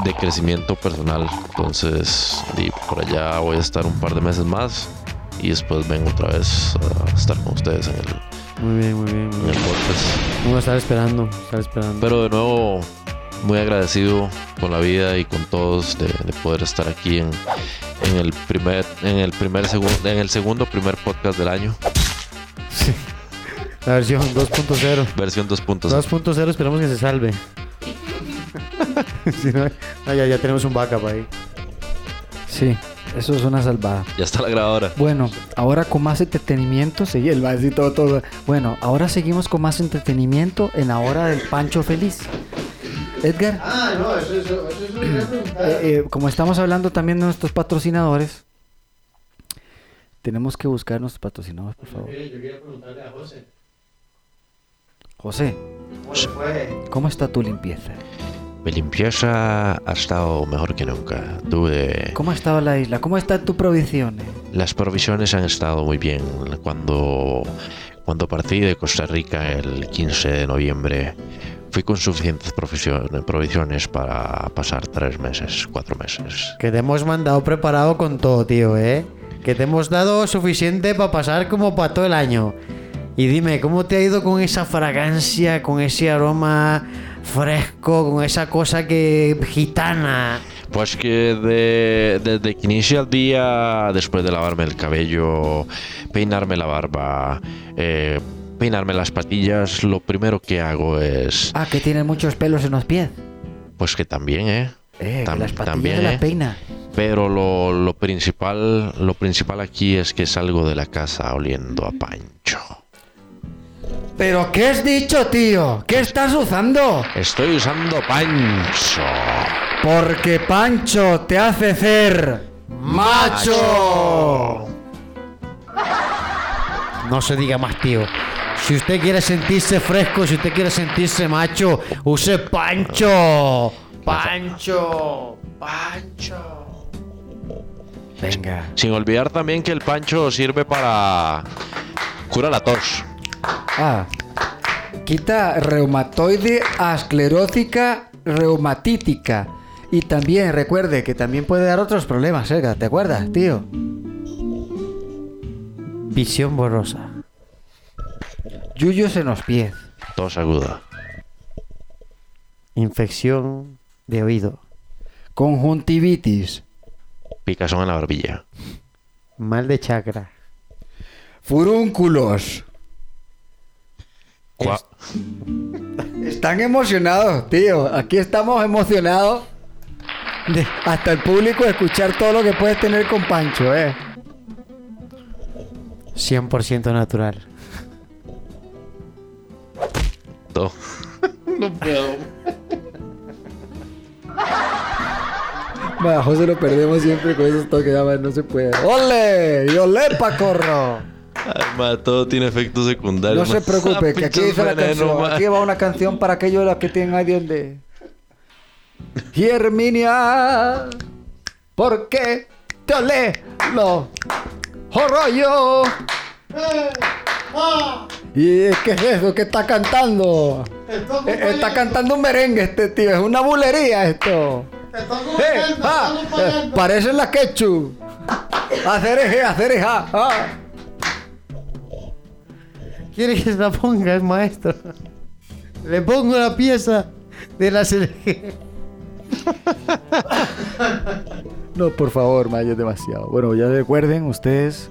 de crecimiento personal. Entonces, y por allá voy a estar un par de meses más y después vengo otra vez a estar con ustedes en el, Muy bien, muy bien. Muy bien. Vamos a estar esperando, estar esperando. Pero de nuevo, muy agradecido con la vida y con todos de, de poder estar aquí en, en el primer, en el primer segundo, en el segundo primer podcast del año, Sí. La versión 2.0. versión 2.0. 2.0 esperamos que se salve. Si no, ah, ya, ya tenemos un backup ahí. Sí, eso es una salvada. Ya está la grabadora. Bueno, ahora con más entretenimiento, sí, el todo, todo. Bueno, ahora seguimos con más entretenimiento en la hora del Pancho Feliz. Edgar, Ah, no, eso, eso, eso, quería preguntar. eh, eh, como estamos hablando también de nuestros patrocinadores, tenemos que buscar nuestros patrocinadores, por favor. Yo quería preguntarle a José. José, ¿Cómo fue? ¿cómo está tu limpieza? Mi limpieza ha estado mejor que nunca. Tuve. ¿Cómo ha estado la isla? ¿Cómo están tus provisiones? Las provisiones han estado muy bien. Cuando, cuando partí de Costa Rica el 15 de noviembre, fui con suficientes provisiones, para pasar tres meses, cuatro meses. Que te hemos mandado preparado con todo, tío, ¿eh? Que te hemos dado suficiente para pasar como para todo el año. Y dime, ¿cómo te ha ido con esa fragancia, con ese aroma fresco, con esa cosa que gitana? Pues que de- desde que inicia el día, después de lavarme el cabello, peinarme la barba, eh, peinarme las patillas, lo primero que hago es, Ah, que tiene muchos pelos en los pies. pues que también, ¿eh? Eh, Tam- que las patillas también, las ¿eh? peina. Pero lo, lo principal, lo principal aquí es que salgo de la casa oliendo a pancho. ¿Pero qué has dicho, tío? ¿Qué estás usando? Estoy usando pancho. Porque Pancho te hace ser macho. No se diga más, tío. Si usted quiere sentirse fresco, si usted quiere sentirse macho, use Pancho. Pancho. Pancho. Venga. Sin olvidar también que el pancho sirve para curar la tos. Ah. Quita reumatoide esclerótica reumatítica. Y también recuerde que también puede dar otros problemas, Edgar. ¿Te acuerdas, tío? Visión borrosa. Yuyos en los pies. Tos aguda. Infección de oído. Conjuntivitis. Picazón en la barbilla. Mal de chakra. Furúnculos. Cua- Están emocionados, tío. Aquí estamos emocionados. de- hasta el público de escuchar todo lo que puedes tener con Pancho, eh. 100% natural. To- Va, José lo perdemos siempre con esos toques, ya, man, no se puede. ¡Ole! ¡Y ole, pacorro! Ay, ma, todo tiene efectos secundarios. No se preocupe, que aquí dice la canción. ma. Aquí va una canción para aquellos los que tienen a Dios de. Y Herminia, ¿por qué te olé lo rollo? ¿Y qué es eso que está cantando? Eh, Está cantando un merengue este tío, es una bulería esto. Eh, ah, eh, parecen la quechu. Hacer eje, hacer eja. ah. ¿Quiere que se la ponga el maestro? Le pongo la pieza de la selección. No, por favor, Maya, es demasiado. Bueno, ya recuerden, ustedes.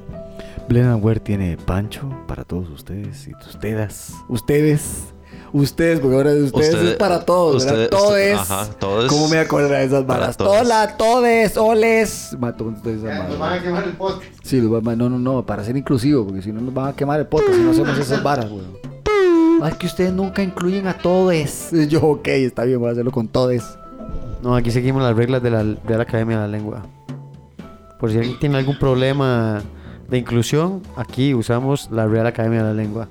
Blenaware tiene pancho para todos ustedes y ustedes. Ustedes. Ustedes, porque ahora de ustedes, es para todos, ¿verdad? ustedes- Todes. ajá, todes. ¿Cómo me acuerdo de esas balas? todes. Tola, todes, oles. Mato con ustedes esas Nos varas. van a quemar el podcast. Sí, los van a- no, no, no, para ser inclusivo, porque si no nos van a quemar el podcast si no hacemos esas varas, weón. Ah, es que ustedes nunca incluyen a todes. Yo, ok, está bien, voy a hacerlo con todes. No, aquí seguimos las reglas de la Real Academia de la Lengua. Por si alguien tiene algún problema de inclusión, aquí usamos la Real Academia de la Lengua.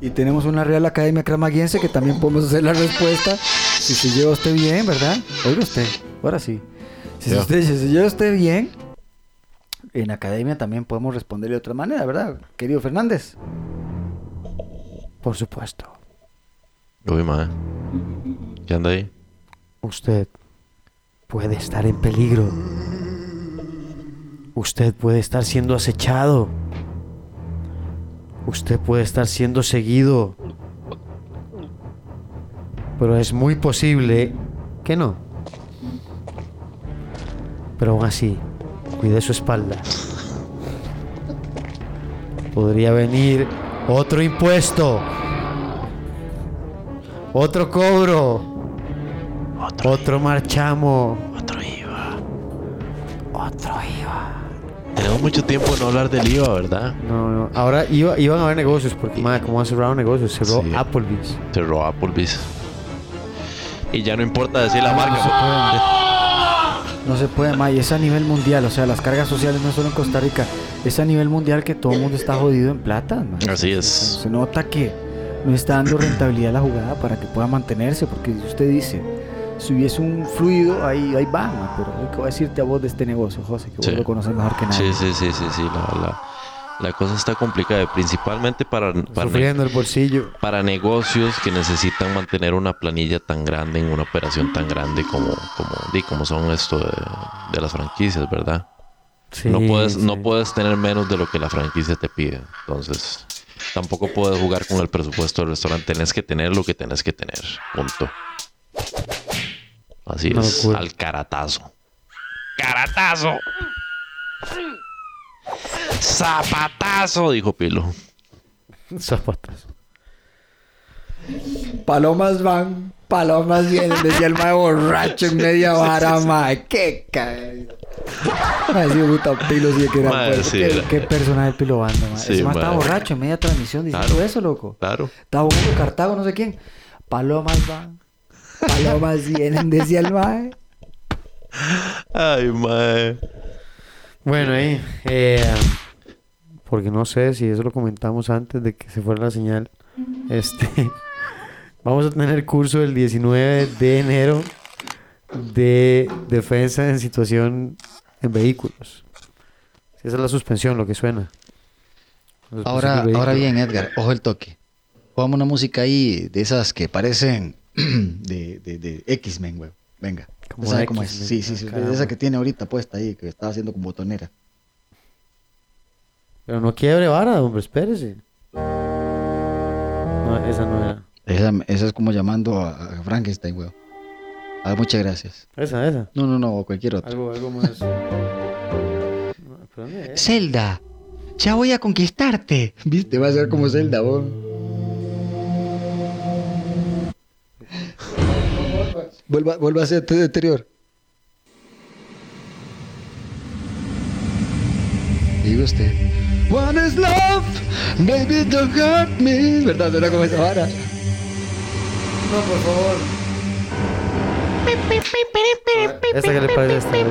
Y tenemos una Real Academia Cramaguiense que también podemos hacer la respuesta. Si se lleva usted bien, ¿verdad? Oiga usted, ahora sí. Si, Ya. usted, si se lleva usted bien, en Academia también podemos responderle de otra manera, ¿verdad? Querido Fernández. Por supuesto. Uy, ma. ¿Qué anda ahí? Usted puede estar en peligro. Usted puede estar siendo acechado. Usted puede estar siendo seguido. Pero es muy posible que no. Pero aún así, cuide su espalda. Podría venir otro impuesto. Otro cobro. Otro, marchamo. Otro IVA. Tenemos mucho tiempo no hablar del IVA, ¿verdad? No, no. Ahora iba, iban a haber negocios porque, madre, como han cerrado negocios, cerró Sí. Applebee's. Cerró Applebee's. Y ya no importa decir la marca. No se puede, May, es a nivel mundial, o sea, las cargas sociales no solo en Costa Rica, es a nivel mundial que todo el mundo está jodido en plata. Así es. Se nota que no está dando rentabilidad a la jugada para que pueda mantenerse, porque usted dice, si hubiese un fluido, ahí, ahí va, pero ¿qué voy a decirte a vos de este negocio, José? Que Sí. vos lo conoces mejor que nadie. Sí, sí, sí, sí, sí. La, la- la cosa está complicada, principalmente para, para, Sufriendo el bolsillo. para negocios que necesitan mantener una planilla tan grande en una operación tan grande como, como, di, como son esto de, de las franquicias, ¿verdad? Sí, no, puedes, sí. no puedes tener menos de lo que la franquicia te pide. Entonces, tampoco puedes jugar con el presupuesto del restaurante. Tenés que tener lo que tenés que tener. Punto. Así es, al caratazo. Caratazo. Zapatazo, dijo Pilo. Zapatas. Palomas van, palomas vienen, decía el mae borracho en media vara, mae. Qué caída. Mae, sí, puta pilo, sí que era Mae, pues. sí, Qué- era- Qué personaje pilo banda, mae. Sí, Ese mae estaba borracho en media transmisión diciendo Claro. eso, loco. Claro. Estaba jugando Cartago, no sé quién. Palomas van, palomas vienen, decía el mae. Ay, mae. Bueno, ahí. eh, porque no sé si eso lo comentamos antes de que se fuera la señal. Este. Vamos a tener curso el 19 de enero de defensa en situación en vehículos. Esa es la suspensión, lo que suena. Ahora, ahora bien, Edgar, ojo el toque. Pongamos una música ahí de esas que parecen de, de, de X-Men, güey. Venga. Como ¿Sabe de cómo es? Sí, sí, sí. ah, caramba. esa que tiene ahorita puesta ahí, que estaba haciendo como botonera. Pero no quiebre vara, hombre, espérese. No, esa no era. Esa, esa es como llamando a, a Frankenstein, güey. Ah, muchas gracias. Esa, esa. No, no, no, cualquier otro. Algo, algo más. Zelda, ya voy a conquistarte. Viste, va a ser como Zelda, vos. Vuelva, vuelva a ser tu anterior. Diga usted. One is love, baby don't hurt me. ¿Verdad? Era como esa vara. No, por favor. ¿Esta qué le este?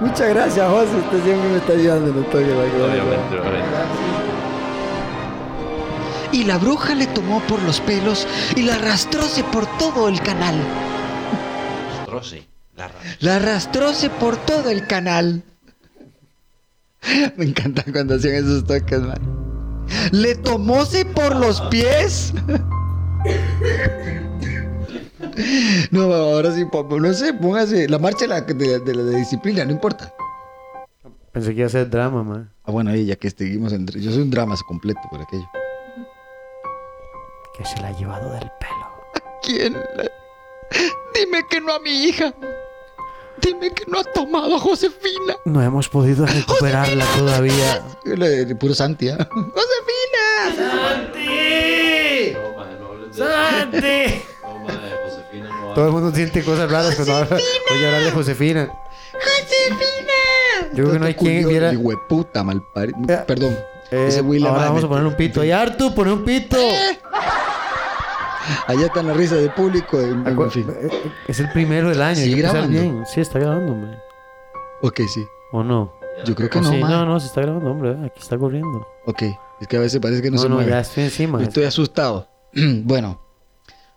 Muchas gracias, José. Usted siempre me está ayudando en el toque, mae. Obviamente, obviamente. Y la bruja le tomó por los pelos y la arrastróse por todo el canal. Rosy, la La arrastróse por todo el canal. Me encanta cuando hacían esos toques, man. Le tomóse por los pies. No, ahora sí, no sé, póngase la marcha de la, de, de la de disciplina, no importa. Pensé que iba a ser drama, man. Ah, bueno, ahí ya que seguimos en... Yo soy un drama completo por aquello. Que se la ha llevado del pelo. ¿Quién? la- Dime que no a mi hija. Dime que no ha tomado a Josefina. No hemos podido recuperarla todavía. La de puro Santi, ¿ah? ¡Josefina! ¡Santi! Todo el mundo siente cosas raras cuando habla- oye hablar de Josefina. ¡Josefina! Yo creo que no hay quien viera. Hijo de puta, malparido. Eh, Perdón. Eh, Ese Will ahora vamos a ponerle un pito. Y Artu, pone un pito. Allá está la risa del público. En, fin. eh, eh, Es el primero del año. ¿Sigue hay que empezar grabando? bien. Sí, está grabando, hombre. Ok, sí. ¿O no? Yo creo que ¿O no, sí? man. No, no, se está grabando, hombre. eh, Aquí está corriendo. Ok. Es que a veces parece que no, No, se no, mueve. ya estoy encima. Estoy asustado. bueno,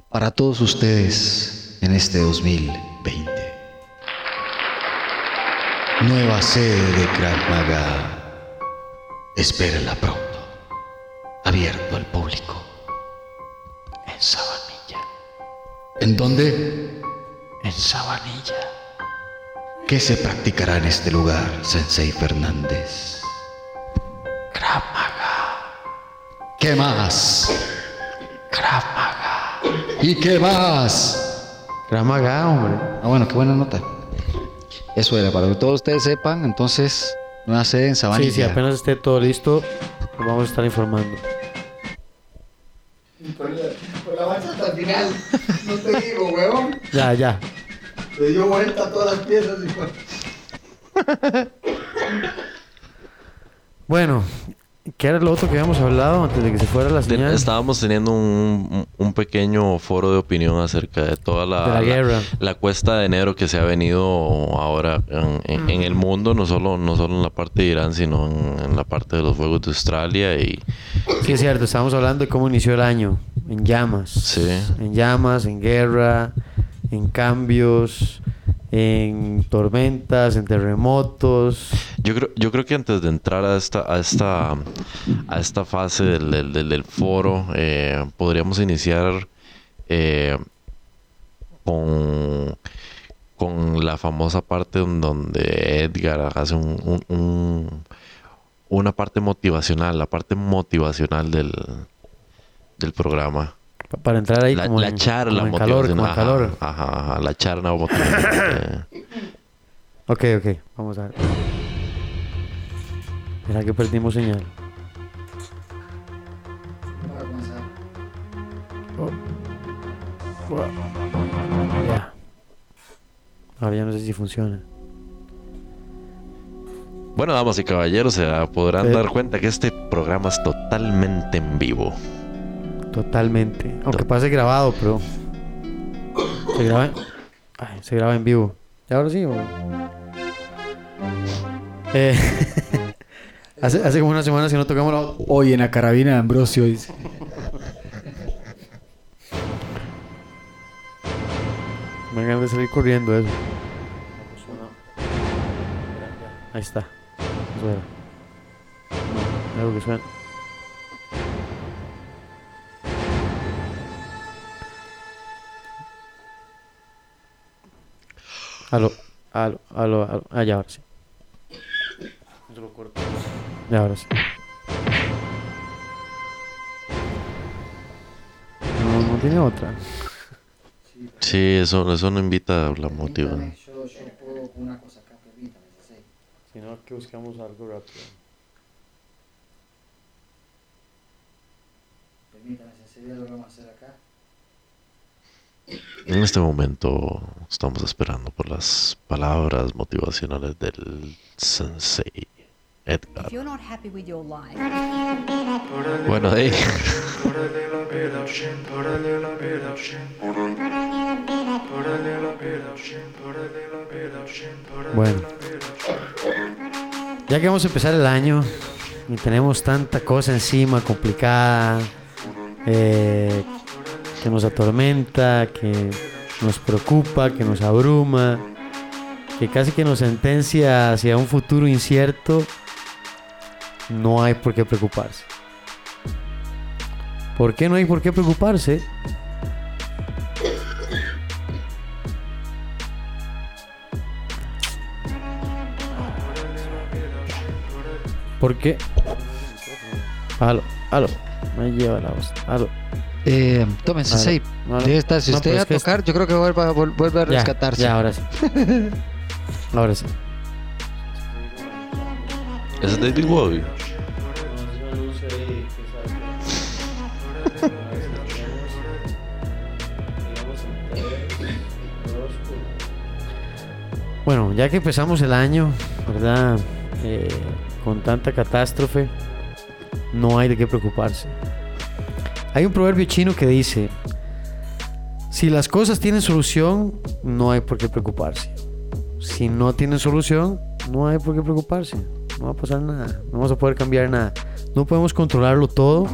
para todos ustedes en este 2020. Nueva sede de Krav Maga. Espérenla pronto. Abierto al público. ¿En dónde? En Sabanilla. ¿Qué se practicará en este lugar, Sensei Fernández? Krav Maga. ¿Qué más? Krav Maga. ¿Y qué más? Krav Maga, hombre. Ah, bueno, qué buena nota. Eso era, para que todos ustedes sepan, entonces, nueva sede en Sabanilla. Sí, sí, apenas esté todo listo, lo vamos a estar informando. Por la marcha hasta el final. No te digo, weón. Ya, ya. Le dio vuelta a todas las piezas y fue. Bueno, ¿qué era lo otro que habíamos hablado antes de que se fuera la señal? Estábamos teniendo un, un pequeño foro de opinión acerca de toda la, De la guerra. la cuesta de enero que se ha venido ahora en, en- en el mundo, no solo, no solo en la parte de Irán, sino en, en la parte de los fuegos de Australia y Sí, es cierto, estábamos hablando de cómo inició el año. En llamas. Sí. En llamas, en guerra, en cambios, en tormentas, en terremotos. Yo creo, yo creo que antes de entrar a esta, a esta, a esta fase del, foro, eh, podríamos iniciar eh, con, con la famosa parte donde Edgar hace un- un- una parte motivacional, la parte motivacional del, del programa. Pa- Para entrar ahí La, como la en, charla como en calor, como en motivacional. calor. Ajá, ajá, ajá, la charla motivacional. eh. Ok, ok, vamos a ver. Mira que perdimos señal. Ya. Ahora ya no sé si funciona. Bueno, damas y caballeros, se podrán Eh. dar cuenta que este programa es totalmente en vivo. Totalmente. Aunque pase grabado, pero. Se graba. Ay, se graba en vivo. ¿Y ahora sí? o? Eh, hace, hace como unas semanas que no tocamos la. Hoy en la carabina de Ambrosio dice. Me ganas de salir corriendo eso. Ahí está. Suena. No, algo que suena. Aló, aló, aló, aló. Ah, ya, ahora sí. Eso lo corto. Ya, ahora sí. No, no tiene otra. Sí, eso, eso no invita a la motivación. Yo, yo puedo una cosa acá, permítame, sí. Si no, que buscamos algo rápido. Permítame, si lo vamos a hacer acá. En este momento estamos esperando por las palabras motivacionales del sensei Edgar. If you're not happy with your life, Bueno, hey. Bueno. Ya que vamos a empezar el año y tenemos tanta cosa encima complicada, eh, que nos atormenta, que nos preocupa, que nos abruma, que casi que nos sentencia hacia un futuro incierto, no hay por qué preocuparse. ¿Por qué no hay por qué preocuparse? ¿Por qué? Aló, aló. Me lleva la voz. Aló. Eh, tome, Sensei. Aló. Debe estar. Si No, usted va a es que es- tocar, yo creo que vuelve a, vol- vuelve a Ya, rescatarse. Ya, ahora sí. ahora sí. ¿Es David Bowie? Bueno, ya que empezamos el año, ¿verdad? Eh, con tanta catástrofe, no hay de qué preocuparse. Hay un proverbio chino que dice, si las cosas tienen solución, no hay por qué preocuparse. Si no tienen solución, no hay por qué preocuparse. No va a pasar nada, no vamos a poder cambiar nada. No podemos controlarlo todo,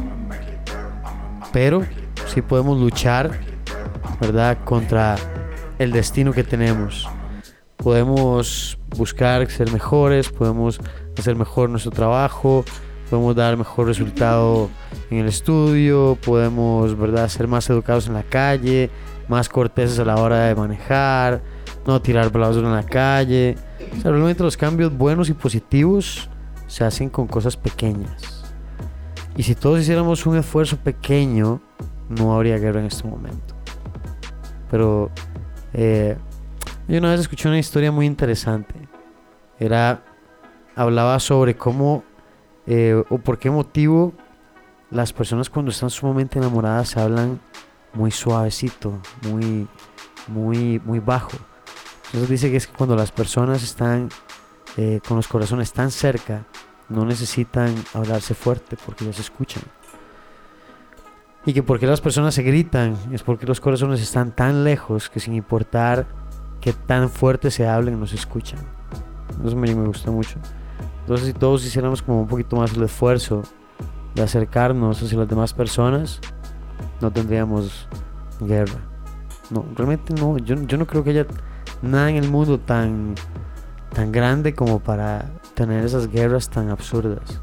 pero sí podemos luchar, ¿verdad? Contra el destino que tenemos podemos buscar ser mejores, podemos hacer mejor nuestro trabajo, podemos dar mejor resultado en el estudio, podemos ¿verdad? ser más educados en la calle, más corteses a la hora de manejar, no tirar la basura en la calle. O sea, realmente los cambios buenos y positivos se hacen con cosas pequeñas. Y si todos hiciéramos un esfuerzo pequeño, no habría guerra en este momento. Pero eh, yo una vez escuché una historia muy interesante. Era. Hablaba sobre cómo. Eh, o por qué motivo las personas cuando están sumamente enamoradas se hablan muy suavecito, muy. muy. muy bajo. Entonces dice que es que cuando las personas están eh, con los corazones tan cerca, no necesitan hablarse fuerte porque ya se escuchan. Y que porque las personas se gritan es porque los corazones están tan lejos que sin importar que tan fuerte se hablen no se escuchan. Eso me gusta mucho. Entonces si todos hiciéramos como un poquito más el esfuerzo de acercarnos hacia las demás personas, no tendríamos guerra. No, realmente no. Yo, yo no creo que haya nada en el mundo tan, tan grande como para tener esas guerras tan absurdas.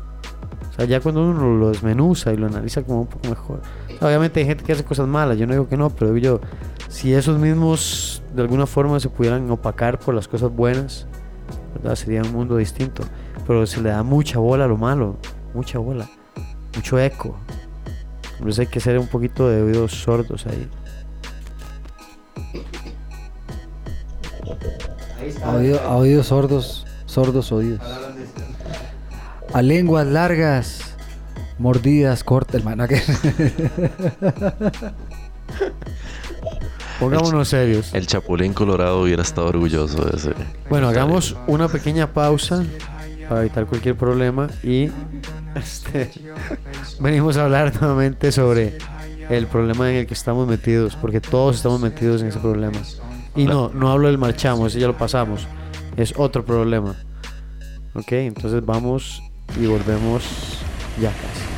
O sea, ya cuando uno lo desmenuza y lo analiza como un poco mejor. Obviamente hay gente que hace cosas malas, yo no digo que no, pero digo yo, si esos mismos de alguna forma se pudieran opacar por las cosas buenas, ¿verdad? Sería un mundo distinto. Pero se le da mucha bola a lo malo, mucha bola, mucho eco. Entonces hay que ser un poquito de oídos sordos ahí. A, oído- a oídos sordos, sordos oídos. A lenguas largas, mordidas cortas, hermano. que- Pongámonos serios. El Chapulín Colorado hubiera estado orgulloso de ese. Bueno, hagamos una pequeña pausa para evitar cualquier problema y este, venimos a hablar nuevamente sobre el problema en el que estamos metidos, porque todos estamos metidos en ese problema. Y no, no hablo del marchamo, ese ya lo pasamos, es otro problema. Ok, entonces vamos y volvemos ya casi.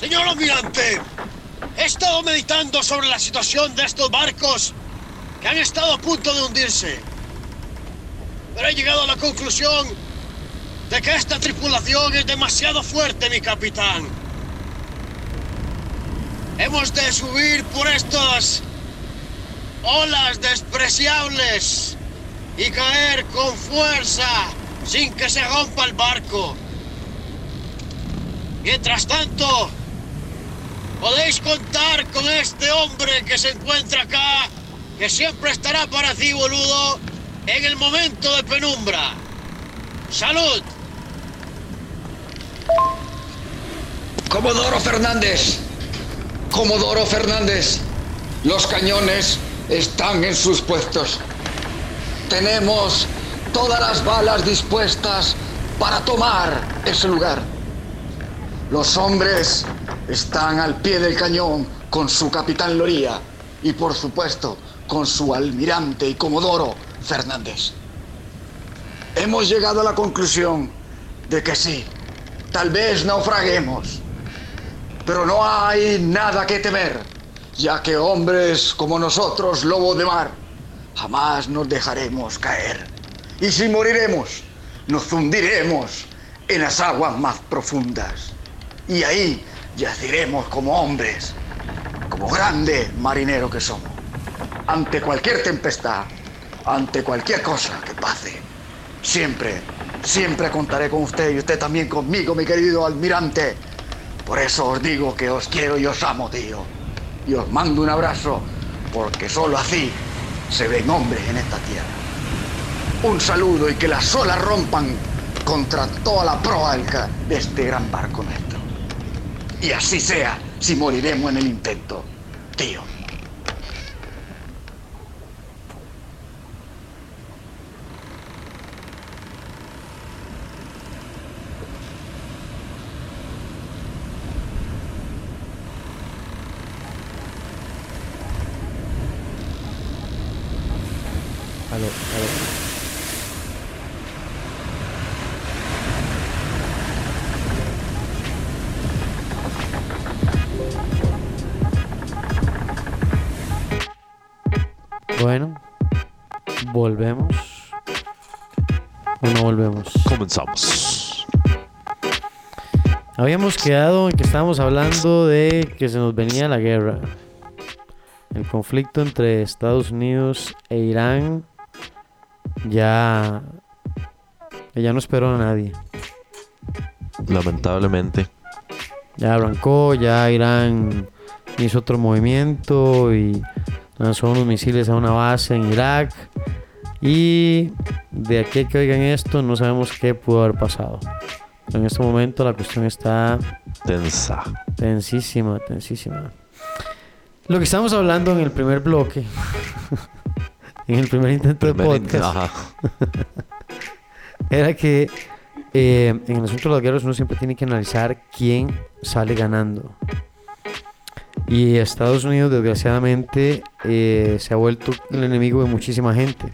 Señor almirante, he estado meditando sobre la situación de estos barcos que han estado a punto de hundirse. Pero he llegado a la conclusión de que esta tripulación es demasiado fuerte, mi capitán. Hemos de subir por estas olas despreciables y caer con fuerza sin que se rompa el barco. Mientras tanto, podéis contar con este hombre que se encuentra acá, que siempre estará para ti, boludo, en el momento de penumbra. ¡Salud! Comodoro Fernández. Comodoro Fernández. Los cañones están en sus puestos. Tenemos todas las balas dispuestas para tomar ese lugar. Los hombres están al pie del cañón con su capitán Loría y por supuesto con su almirante y comodoro Fernández. Hemos llegado a la conclusión de que sí, tal vez naufraguemos, pero no hay nada que temer, ya que hombres como nosotros, lobo de mar, jamás nos dejaremos caer. Y si moriremos, nos hundiremos en las aguas más profundas. Y ahí yaciremos como hombres, como grandes marineros que somos, ante cualquier tempestad, ante cualquier cosa que pase. Siempre, siempre contaré con usted y usted también conmigo, mi querido almirante. Por eso os digo que os quiero y os amo, tío. Y os mando un abrazo, porque solo así se ven hombres en esta tierra. Un saludo y que las olas rompan contra toda la proa de este gran barco nuestro. Y así sea si moriremos en el intento, tío. Comenzamos. Habíamos quedado en que estábamos hablando de que se nos venía la guerra. El conflicto entre Estados Unidos e Irán ya, ya no esperó a nadie. Lamentablemente. Ya arrancó, ya Irán hizo otro movimiento y lanzó unos misiles a una base en Irak. Y de aquí a que oigan esto, no sabemos qué pudo haber pasado. En este momento la cuestión está tensa. Tensísima, tensísima. Lo que estamos hablando en el primer bloque, en el primer intento de Primer in- podcast, era que eh, en el asunto de las guerras uno siempre tiene que analizar quién sale ganando. Y Estados Unidos, desgraciadamente, eh, se ha vuelto el enemigo de muchísima gente.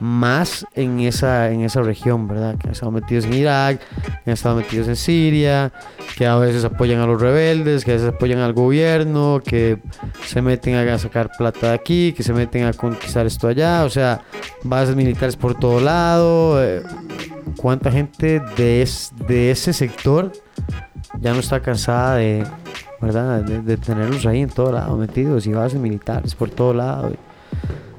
Más en esa, en esa región, ¿verdad? Que han estado metidos en Irak, que han estado metidos en Siria, que a veces apoyan a los rebeldes, que a veces apoyan al gobierno, que se meten a sacar plata de aquí, que se meten a conquistar esto allá, o sea, bases militares por todo lado. eh, ¿Cuánta gente de, es- de ese sector ya no está cansada de, ¿verdad? De, de tenerlos ahí en todo lado, metidos y bases militares por todo lado?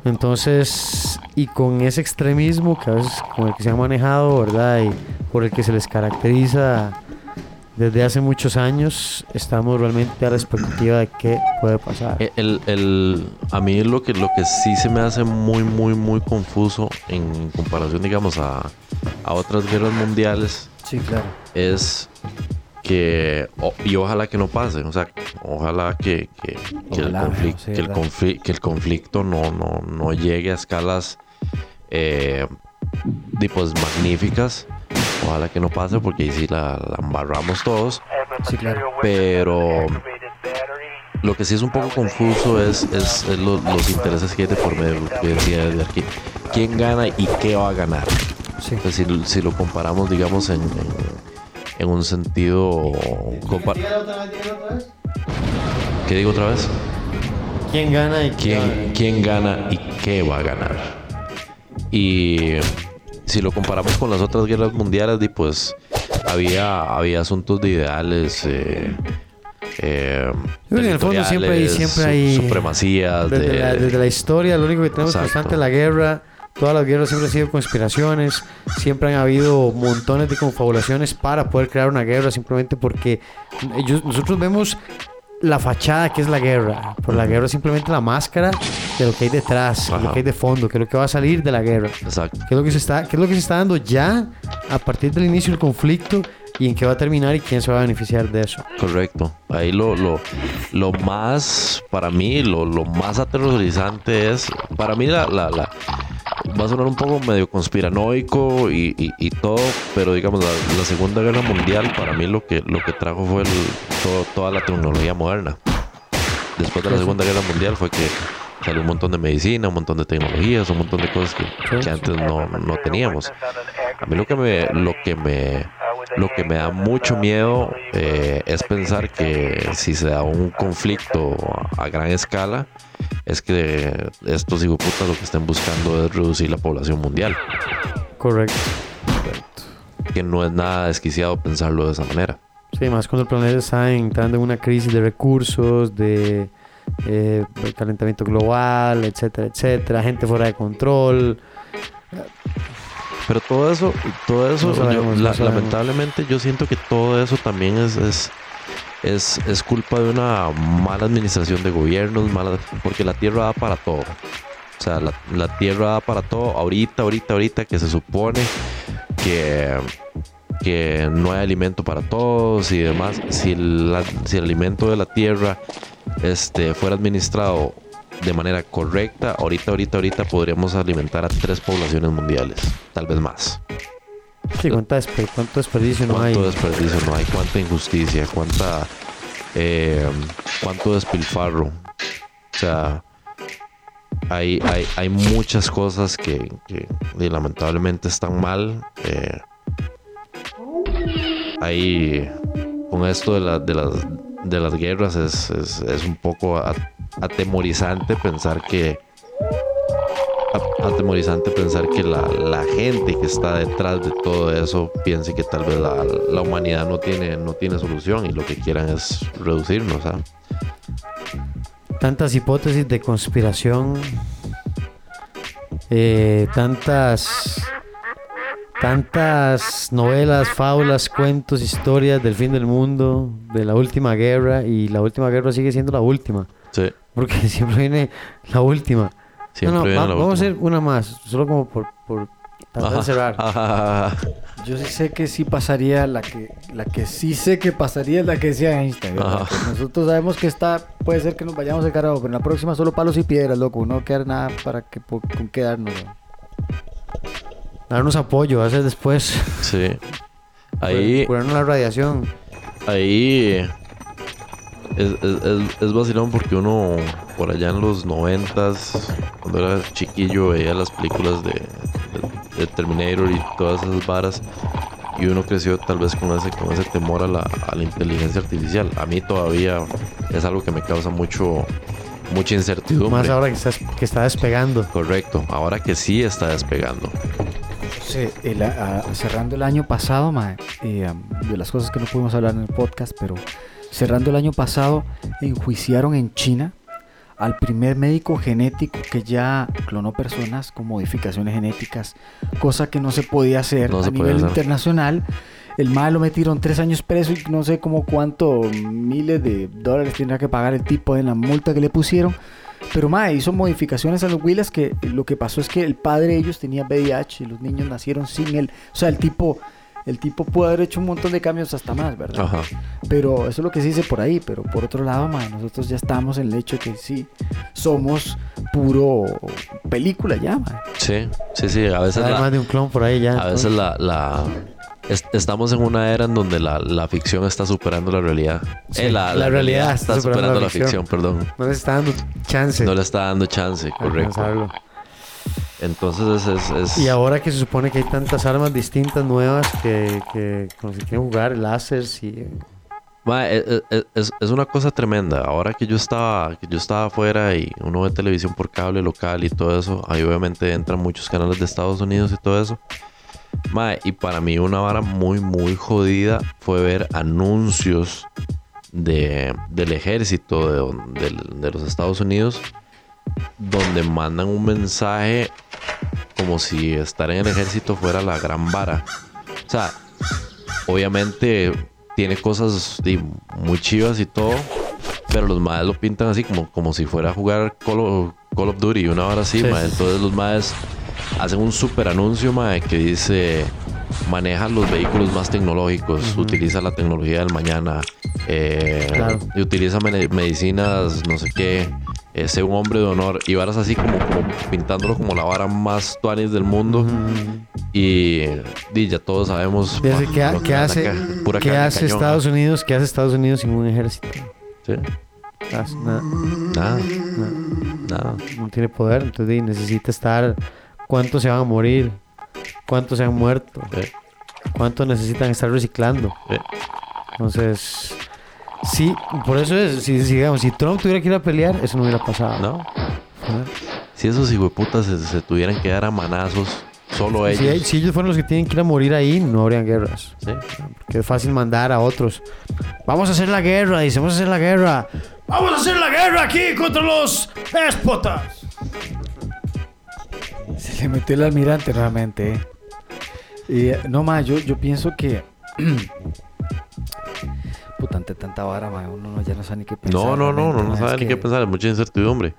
Entonces, y con ese extremismo que a veces con el que se han manejado, ¿verdad? Y por el que se les caracteriza desde hace muchos años, estamos realmente a la expectativa de qué puede pasar. Eh, El, el- a mí lo que, lo que sí se me hace muy, muy, muy confuso en comparación, digamos, a, a otras guerras mundiales Sí, claro. es que, o- y ojalá que no pase, o sea, ojalá que, que, que el, Ojalá, conflic- sí, que, el ¿verdad? confli- que el conflicto no, no, no llegue a escalas eh, pues, magníficas. Ojalá que no pase porque ahí sí la, la embarramos todos. Sí, claro. Pero lo que sí es un poco confuso es, es, es lo- los intereses que hay de por medio, lo que decía desde aquí. ¿Quién gana y qué va a ganar? Sí. Si, si lo comparamos, digamos, en, en, en un sentido... ¿Qué digo otra vez? ¿Quién gana y ¿Quién, quién gana y qué va a ganar? Y si lo comparamos con las otras guerras mundiales, di, pues había, había asuntos de ideales. Eh, eh, en el fondo siempre hay, siempre hay supremacías. desde, de- la, desde la historia, lo único que tenemos Exacto. constante es la guerra. Todas las guerras siempre han sido conspiraciones, siempre han habido montones de confabulaciones para poder crear una guerra, simplemente porque ellos, nosotros vemos la fachada que es la guerra, pero la guerra es simplemente la máscara de lo que hay detrás, Ajá. lo que hay de fondo, que es lo que va a salir de la guerra. Exacto. ¿Qué es lo que se está, qué es lo que se está dando ya a partir del inicio del conflicto y en qué va a terminar y quién se va a beneficiar de eso? Correcto. Ahí lo, lo, lo más, para mí, lo, lo más aterrorizante es, para mí la, la, la- va a sonar un poco medio conspiranoico y, y- y todo, pero digamos, la, la Segunda Guerra Mundial, para mí lo que, lo que trajo fue el- todo- toda la tecnología moderna. Después de la Segunda Guerra Mundial fue que salió un montón de medicina, un montón de tecnologías, un montón de cosas que, que antes no, no teníamos. A mí lo que me, lo que me, lo que me da mucho miedo eh, es pensar que si se da un conflicto a, a gran escala, es que estos hijueputas lo que estén buscando es reducir la población mundial. Correcto. Que no es nada desquiciado pensarlo de esa manera. Sí, más cuando el planeta está entrando en una crisis de recursos, de eh, calentamiento global, etcétera, etcétera, gente fuera de control. Pero todo eso, todo eso, No yo- sabemos, no la- sabemos. lamentablemente yo siento que todo eso también es, es, es, es culpa de una mala administración de gobiernos, mala, porque la tierra da para todo. O sea, la, tierra da para todo. Ahorita, ahorita, ahorita que se supone que, que no hay alimento para todos y demás. Si, si el alimento de la tierra este, fuera administrado de manera correcta, ahorita, ahorita, ahorita podríamos alimentar a tres poblaciones mundiales, tal vez más. Sí, cuánta despe- cuánto desperdicio no hay. Cuánto desperdicio no hay, cuánta injusticia, cuánta, eh, cuánto despilfarro. O sea, hay, hay, hay muchas cosas que, que, y lamentablemente están mal. eh, ahí, con esto de, la- de las, de las guerras, es, es, es un poco atemorizante pensar que atemorizante pensar que la, la gente que está detrás de todo eso piense que tal vez la, la humanidad no tiene, no tiene solución y lo que quieran es reducirnos. ¿ah? Tantas hipótesis de conspiración, eh, tantas, tantas novelas, fábulas, cuentos, historias del fin del mundo, de la última guerra y la última guerra sigue siendo la última. Sí. Porque siempre viene la última. Siempre no, no, va- vamos a hacer una más, solo como por, por Ajá. cerrar. Ajá. Yo sí sé que sí pasaría, la que, la que sí sé que pasaría es la que decía Einstein. Que Nosotros sabemos que está, puede ser que nos vayamos al carajo, pero en la próxima solo palos y piedras, loco. No queda nada para que po- con quedarnos. ¿no? Darnos apoyo, hacer después. Sí. Ahí, Curarnos la radiación. ahí Es, es, es, es vacilón porque uno por allá en los noventas, cuando era chiquillo, veía las películas de, de- de Terminator y todas esas varas. Y uno creció tal vez con ese, con ese temor a la, a la inteligencia artificial. A mí todavía es algo que me causa mucho mucha incertidumbre. Más ahora que, estás, que está despegando. Correcto, ahora que sí está despegando. Sí, el- a- a- cerrando el año pasado, eh, um, de las cosas que no pudimos hablar en el podcast, pero cerrando el año pasado, enjuiciaron en China al primer médico genético que ya clonó personas con modificaciones genéticas, cosa que no se podía hacer No a nivel hacer. internacional. El mae lo metieron tres años preso y no sé como cuánto miles de dólares tendrá que pagar el tipo en la multa que le pusieron. Pero mae, hizo modificaciones a los Willas que lo que pasó es que el padre de ellos tenía VIH y los niños nacieron sin él. O sea, el tipo, el tipo pudo haber hecho un montón de cambios hasta más, ¿verdad? Ajá. Pero eso es lo que se dice por ahí. Pero por otro lado, mae, nosotros ya estamos en el hecho de que sí, somos puro película ya. Sí, sí, sí. A veces Hay la, más de un clon por ahí ya. A veces la, la- es- estamos en una era en donde la, la ficción está superando la realidad. Sí, Eh, la, la realidad está superando, la ficción, perdón. No les está dando chance. No le está dando chance, correcto. Entonces es, es- Y ahora que se supone que hay tantas armas distintas, nuevas, que, que con que quieren jugar, láseres y... Ma, e- e- e- es, es una cosa tremenda. Ahora que yo estaba, que yo estaba afuera y uno ve televisión por cable local y todo eso, ahí obviamente entran muchos canales de Estados Unidos y todo eso. Ma, y para mí una vara muy, muy jodida fue ver anuncios de, del ejército de, del- de los Estados Unidos donde mandan un mensaje como si estar en el ejército fuera la gran vara. O sea, obviamente tiene cosas muy chivas y todo, pero los madres lo pintan así como, como si fuera a jugar Call of, Call of Duty, una hora así, Sí. Entonces los madres hacen un super anuncio, que dice maneja los vehículos más tecnológicos, utiliza la tecnología del mañana, eh, Claro. y utiliza mene- medicinas, no sé qué, eh, sé un hombre de honor, y varas así como, como pintándolo como la vara más tuanis del mundo. Y, di, ya todos sabemos Y ¿Qué, qué hace, pura qué hace cañón, Estados Unidos? ¿Qué hace Estados Unidos sin un ejército? Sí. Nada. Nada. Nada. No tiene poder, entonces necesita estar... ¿Cuántos se van a morir? ¿Cuántos se han muerto? Eh, ¿Cuántos necesitan estar reciclando? Entonces, sí, por eso es, si, si, digamos, si Trump tuviera que ir a pelear, eso no hubiera pasado. No. Si esos hijueputas se, se tuvieran que dar a manazos, solo ellos. Si, si ellos fueron los que tienen que ir a morir ahí, no habrían guerras. Sí. Porque es fácil mandar a otros. Vamos a hacer la guerra, dice, vamos a hacer la guerra. Vamos a hacer la guerra aquí contra los déspotas. Se le metió el almirante realmente. eh. Y, eh, no más, yo, yo pienso que. Puta, ante tanta vara, ma, uno no- ya no sabe ni qué pensar. No, no, no, no, es saben ni qué pensar, hay mucha incertidumbre.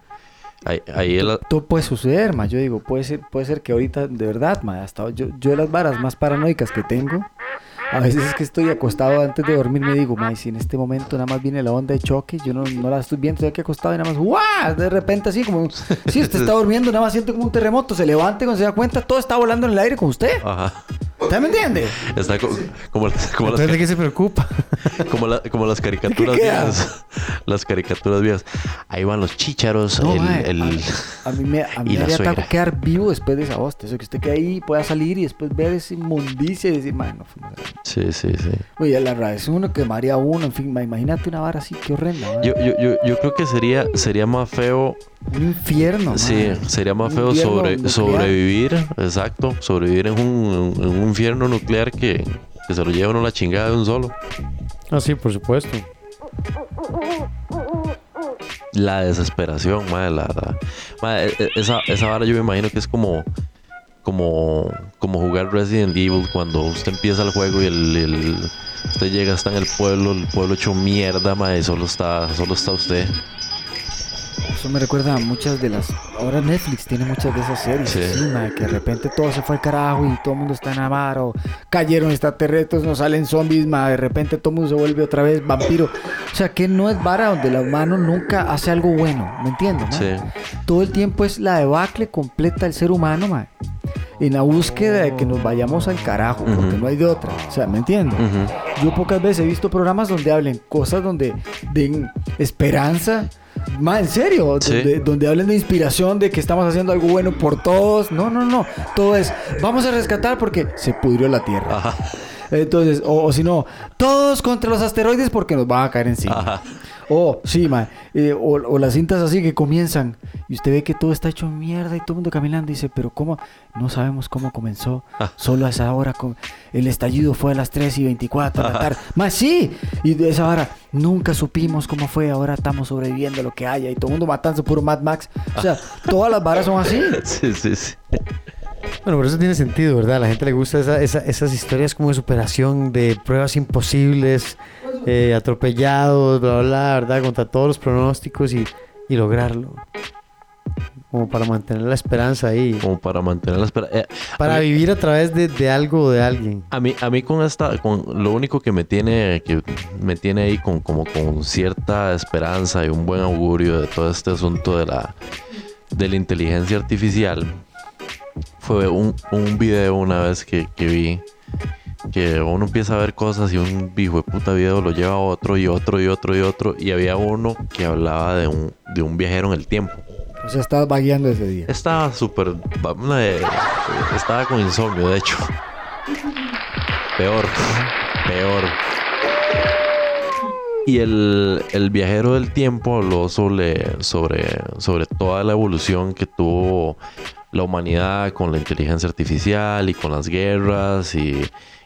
Ahí, ahí Todo puede suceder, ma. Yo digo, puede ser, puede ser que ahorita, de verdad, ma, hasta yo, yo de las varas más paranoicas que tengo, a veces es que estoy acostado antes de dormir, me digo, ma, si en este momento nada más viene la onda de choque, yo no, no la estoy viendo, estoy aquí acostado y nada más, ¡guau! De repente así como, si usted está durmiendo, nada más siente como un terremoto, se levanta y cuando se da cuenta, todo está volando en el aire con usted. Ajá. ¿Usted me entiende? Está co- como, como, las, ¿de qué se preocupa? como, la- como las caricaturas viejas. Las caricaturas viejas. Ahí van los chícharos, No, el, mae, el- A mí me, a mí me haría quedar vivo después de esa hostia. Eso que usted quede ahí pueda salir y después ver esa inmundicia y decir, man, no Sí, sí, sí. Oye, la radiación uno quemaría a uno, en fin, ma, imagínate una vara así, qué horrenda. Yo, yo, yo, yo creo que sería, sería más feo Un infierno. Sí, sería más Un feo sobre, sobrevivir, exacto, sobrevivir en un, en un infierno nuclear que, que se lo lleva uno la chingada de un solo. Ah, sí, por supuesto. La desesperación, madre, la, la- madre, e- e- esa, esa vara yo me imagino que es como, como, como jugar Resident Evil cuando usted empieza el juego y el, el- usted llega, está en el pueblo, el pueblo hecho mierda, madre, solo está, solo está usted. Eso me recuerda a muchas de las. Ahora Netflix tiene muchas de esas series. Sí. Sí, ma, que de repente todo se fue al carajo y todo el mundo está en amaro. Cayeron extraterrestres, no salen zombies, ma, de repente todo el mundo se vuelve otra vez vampiro. O sea, que no es vara donde la humano nunca hace algo bueno. ¿Me entiendes? Sí. Todo el tiempo es la debacle completa del ser humano, ma. En la búsqueda de que nos vayamos al carajo, porque Ujú. no hay de otra. O sea, ¿me entiendes? Ujú. Yo pocas veces he visto programas donde hablen cosas donde den esperanza. Ma, en serio, Sí. donde, donde hablen de inspiración, de que estamos haciendo algo bueno por todos. No, no, no. Todo es, vamos a rescatar porque se pudrió la tierra. Ajá. Entonces, o, o si no, todos contra los asteroides porque nos van a caer encima. Ajá. O, sí, ma, eh, o, o las cintas así que comienzan y usted ve que todo está hecho mierda y todo el mundo caminando y dice, pero ¿cómo? No sabemos cómo comenzó. Ah. Solo a esa hora, el estallido fue a las 3 y 24 de la tarde. Más sí, y de esa hora nunca supimos cómo fue, ahora estamos sobreviviendo a lo que haya y todo el mundo matándose puro Mad Max. O sea, todas las varas son así. Sí, sí, sí. Bueno, pero eso tiene sentido, ¿verdad? A la gente le gusta esa- esa- esas historias como de superación, de pruebas imposibles, eh, atropellados, bla, bla, bla, ¿verdad? Contra todos los pronósticos y, y lograrlo. Como para mantener la esperanza ahí. Como para mantener la espera. Eh, Para a mí- vivir a través de, de algo o de alguien. A mí, a mí con esta, con lo único que me tiene, que me tiene ahí con como con cierta esperanza y un buen augurio de todo este asunto de la, de la inteligencia artificial fue un, un video una vez que, que vi que uno empieza a ver cosas y un hijo de puta video lo lleva a otro y otro y otro y otro y había uno que hablaba de un, de un viajero en el tiempo. O sea, estabas vagueando ese día. Estaba súper. Estaba con insomnio, de hecho. Peor. Peor. Y el, el viajero del tiempo habló sobre, sobre, sobre toda la evolución que tuvo la humanidad con la inteligencia artificial y con las guerras y,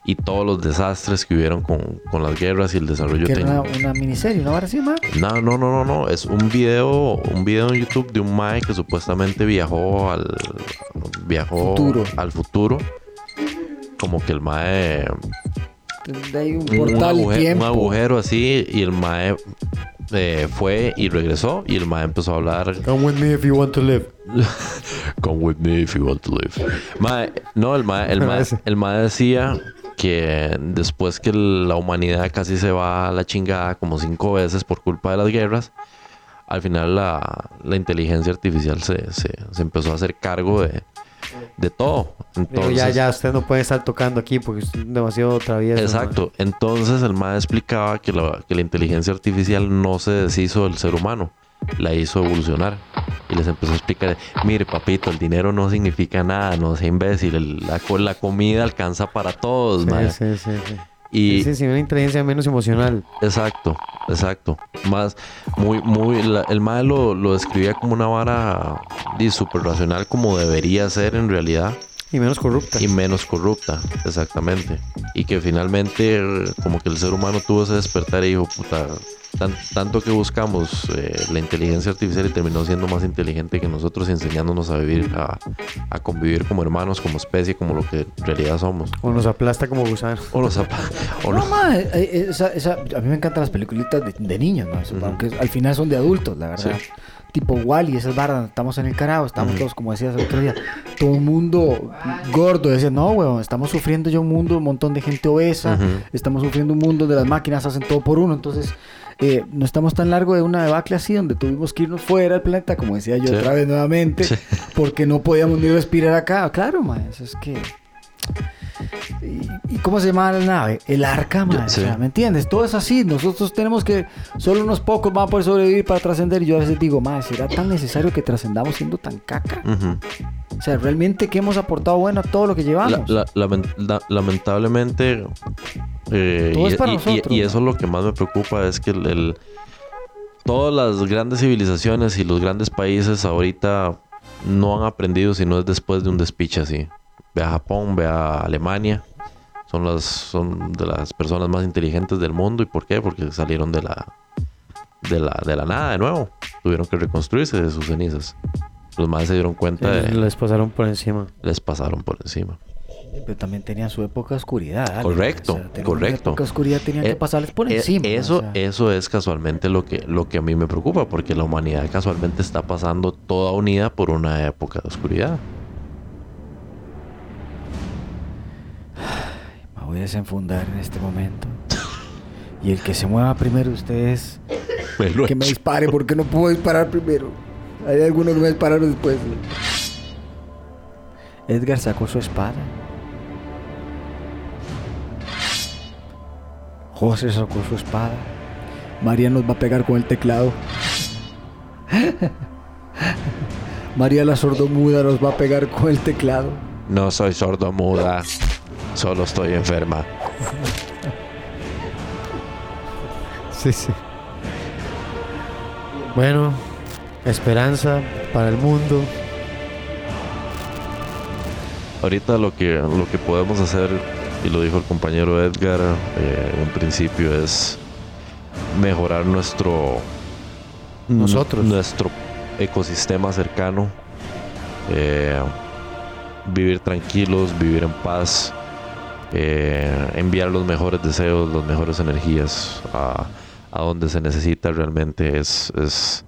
y todos los desastres que hubieron con, con las guerras y el desarrollo era una, una miniserie, ¿no? Ahora sí, ma. No, no, no, no, no. Es un video, un video en YouTube de un Mae que supuestamente viajó al viajó Futuro. al futuro. Como que el Mae De ahí un un, un portal aguje- tiempo. un agujero así y el Mae eh, fue y regresó y el Mae empezó a hablar Come with me if you want to live. Come with me if you want to live. Mae, no, el mae, el, mae, el mae decía que después que la humanidad casi se va a la chingada como cinco veces por culpa de las guerras, al final la, la inteligencia artificial se, se, se empezó a hacer cargo de, de todo. Entonces, ya, ya, usted no puede estar tocando aquí porque es demasiado travieso. Exacto. Entonces el MAE explicaba que la, que la inteligencia artificial no se deshizo del ser humano, la hizo evolucionar. Y les empezó a explicar, mire papito, el dinero no significa nada, no sea imbécil, el- la, la comida alcanza para todos, ¿no? mae". Sí, sí, sí, sí. Y Sí, sí, una inteligencia menos emocional. exacto, exacto. Más, muy, muy, la- el MAE lo, lo describía como una vara súper racional como debería ser en realidad. Y menos corrupta. Y menos corrupta, exactamente. Y que finalmente, como que el ser humano tuvo ese despertar y dijo, puta, tan- tanto que buscamos eh, la inteligencia artificial y terminó siendo más inteligente que nosotros enseñándonos a vivir, a, a convivir como hermanos, como especie, como lo que en realidad somos. O nos aplasta como gusanos. O nos o No, no- ma, eh, eh, esa- esa- a mí me encantan las peliculitas de, de niños, ¿no? Eso. Aunque al final son de adultos, la verdad. Sí. Tipo Wally, esas barras, estamos en el carajo, estamos todos, como decías el otro día, todo un mundo gordo. Decía, no, weón, estamos sufriendo ya un mundo, un montón de gente obesa, estamos sufriendo un mundo donde las máquinas hacen todo por uno. Entonces, eh, no estamos tan largo de una debacle así, donde tuvimos que irnos fuera del planeta, como decía yo Sí. otra vez nuevamente, Sí. porque no podíamos ni respirar acá. Claro, ma, eso es que. ¿Y, cómo se llama la nave? El arca, ma, Sí. o sea, ¿Me entiendes? Todo es así. Nosotros tenemos que. Solo unos pocos van a poder sobrevivir para trascender. Y yo a veces digo, ma, ¿será tan necesario que trascendamos siendo tan caca? O sea, realmente que hemos aportado bueno a todo lo que llevamos. la- lamen- la- lamentablemente eh, Todo y, es para y- nosotros, y ¿no? eso es lo que más me preocupa es que el, el- todas las grandes civilizaciones y los grandes países ahorita no han aprendido sino es después de un despiche así ve a Japón ve a Alemania son las son de las personas más inteligentes del mundo y por qué porque salieron de la de la de la nada de nuevo tuvieron que reconstruirse de sus cenizas los más se dieron cuenta de Les pasaron por encima. les pasaron por encima Pero también tenía su época de oscuridad. Ale, Correcto, o sea, tenían correcto. Época de oscuridad tenían que Eh, pasarles por eh, encima. Eso, o sea. eso es casualmente lo que, lo que a mí me preocupa, porque la humanidad casualmente está pasando toda unida por una época de oscuridad. Voy a desenfundar en este momento. Y el que se mueva primero de ustedes, que me dispare, porque no puedo disparar primero. Hay algunos que me dispararon después. Edgar sacó su espada. José sacó su espada. María nos va a pegar con el teclado. María la sordomuda nos va a pegar con el teclado. No soy sordomuda, solo estoy enferma. Sí, sí. Bueno, esperanza para el mundo. Ahorita lo que, lo que podemos hacer, y lo dijo el compañero Edgar eh, en principio, es mejorar nuestro Nosotros. nuestro ecosistema cercano, eh, vivir tranquilos, vivir en paz, eh, enviar los mejores deseos, las mejores energías a, a donde se necesita realmente es, es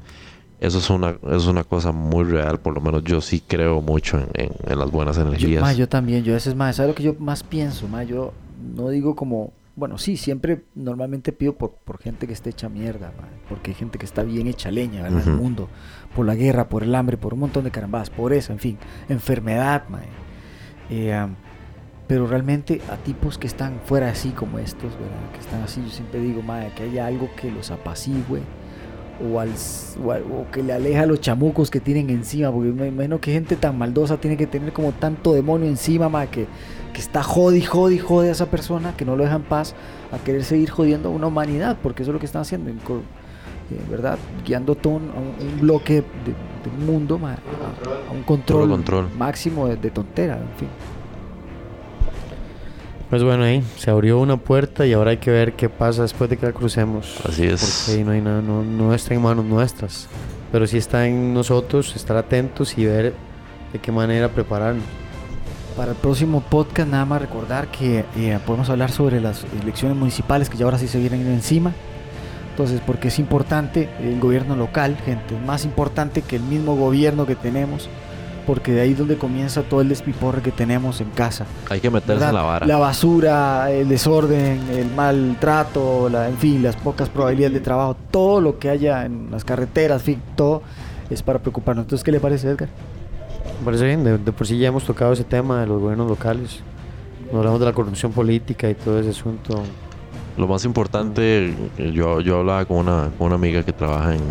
eso es una es una cosa muy real por lo menos yo sí creo mucho en, en- en las buenas Yo, energías ma, yo también, yo a veces más, ¿sabes lo que yo más pienso? Ma? Yo no digo como, bueno, sí, siempre normalmente pido por, por gente que esté hecha mierda, ma, porque hay gente que está bien hecha leña en el mundo, por la guerra, por el hambre, por un montón de carambas, por eso, en fin, enfermedad. Eh, am, pero realmente a tipos que están fuera así como estos, ¿verdad? que están así, yo siempre digo, madre, que haya algo que los apacigüe o, al, o, o que le aleja a los chamucos que tienen encima, porque me imagino que gente tan maldosa tiene que tener como tanto demonio encima, ma, que, que está jodi, jodi, jode a esa persona, que no lo deja en paz, a querer seguir jodiendo a una humanidad, porque eso es lo que están haciendo, eh, ¿verdad? Guiando todo un, a un- bloque de, de un mundo, ma, a, a un control, control. máximo de, de tontera, en fin. Pues bueno, ahí se abrió una puerta y ahora hay que ver qué pasa después de que la crucemos. Así es. Porque ahí no hay nada, no, no está en manos nuestras. Pero sí está en nosotros estar atentos y ver de qué manera prepararnos. Para el próximo podcast, nada más recordar que eh, podemos hablar sobre las elecciones municipales que ya ahora sí se vienen encima. Entonces, porque es importante el gobierno local, gente, es más importante que el mismo gobierno que tenemos, porque de ahí es donde comienza todo el despiporre que tenemos en casa. hay que meterse ¿verdad? en la vara La basura, el desorden, el maltrato, la, en fin, las pocas probabilidades de trabajo, todo lo que haya en las carreteras, en fin, todo es para preocuparnos. Entonces, ¿qué le parece, Edgar? Me parece bien, de, de por sí ya hemos tocado ese tema de los gobiernos locales. Nos hablamos de la corrupción política y todo ese asunto. Lo más importante, yo, yo hablaba con una, con una amiga que trabaja en,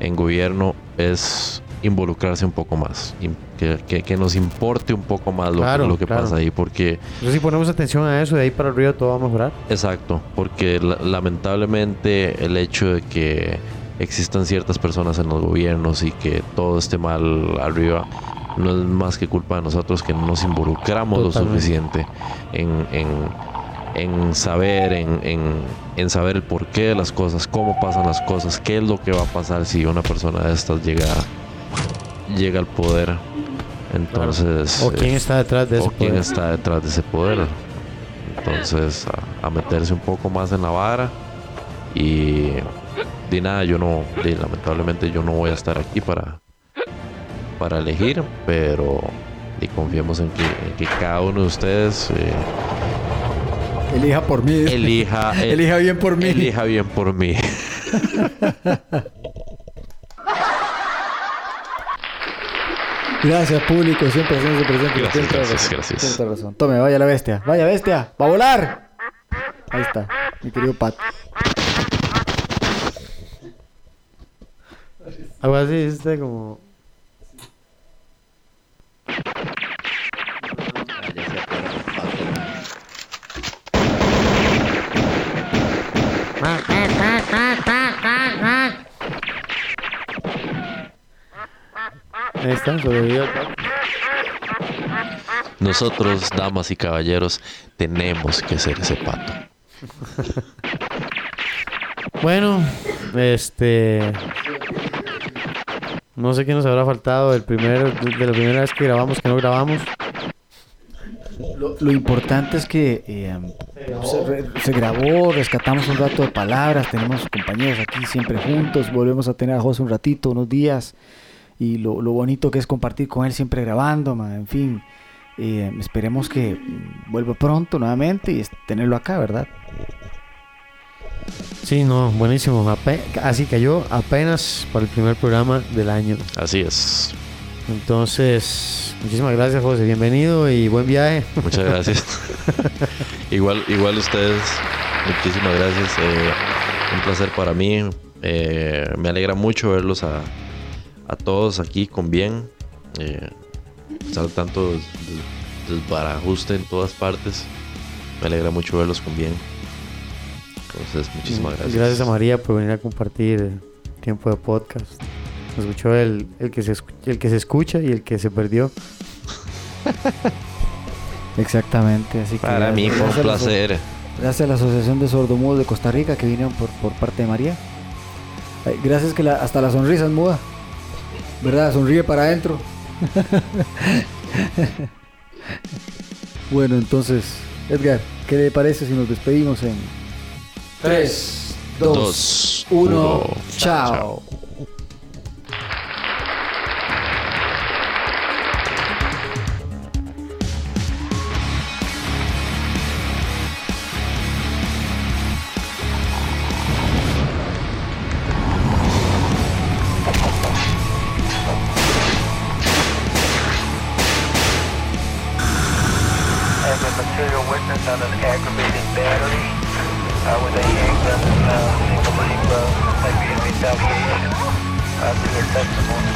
en gobierno, es involucrarse un poco más, que, que- que nos importe un poco más lo, que- Claro, lo que claro. pasa ahí, porque, Entonces si ponemos atención a eso, de ahí para arriba todo va a mejorar. exacto, porque la- lamentablemente el hecho de que existan ciertas personas en los gobiernos y que todo esté mal arriba, no es más que culpa de nosotros que no nos involucramos lo suficiente en, en- en saber, en, en- en saber el porqué de las cosas, cómo pasan las cosas, qué es lo que va a pasar si una persona de estas llega, llega al poder. Entonces, O quién está detrás de o ese quién poder. está detrás de ese poder. Entonces, a, a meterse un poco más en la vara y de nada, yo no, de- lamentablemente yo no voy a estar aquí para, para elegir, pero y confiemos en que, en que cada uno de ustedes eh, Elija por mí. elija, el- Elija bien por mí. elija bien por mí. Gracias, público, siempre haciéndose presente. Gracias, gracias, razón, gracias. tienes toda razón. Tome, vaya la bestia. Vaya bestia. ¡Va a volar! Ahí está, mi querido Pat. Algo así, este como... Ahí está, sobrevivió. Nosotros, damas y caballeros, tenemos que ser ese pato. Bueno, este... No sé qué nos habrá faltado del primer, de la primera vez que grabamos, que no grabamos. Lo, lo importante es que eh, se, re- se grabó, rescatamos un rato de palabras, tenemos compañeros aquí siempre juntos, volvemos a tener a José un ratito, unos días, y lo, lo bonito que es compartir con él siempre grabando, ma, en fin, eh, esperemos que vuelva pronto nuevamente y tenerlo acá, ¿verdad? Sí, no, buenísimo. Ape- así cayó apenas para el primer programa del año. Así es. Entonces, muchísimas gracias, José. Bienvenido y buen viaje. Muchas gracias. igual, igual ustedes, muchísimas gracias. Eh, Un placer para mí. Eh, me alegra mucho verlos a, a todos aquí con bien. Eh, estar tanto del, del barajuste en todas partes. Me alegra mucho verlos con bien. Entonces, muchísimas gracias. Gracias a María por venir a compartir tiempo de podcast. Nos escuchó el, el, que se, el que se escucha y el que se perdió. Exactamente, así que Para mí fue un placer. Gracias a la Asociación de Sordomudos de Costa Rica que vinieron por, por parte de María. Gracias que la- hasta la sonrisa es muda. ¿Verdad? Sonríe para adentro. bueno, entonces, Edgar, ¿qué le parece si nos despedimos en 3, 2, Dos, 1, uno, chao. i'll be your testimony.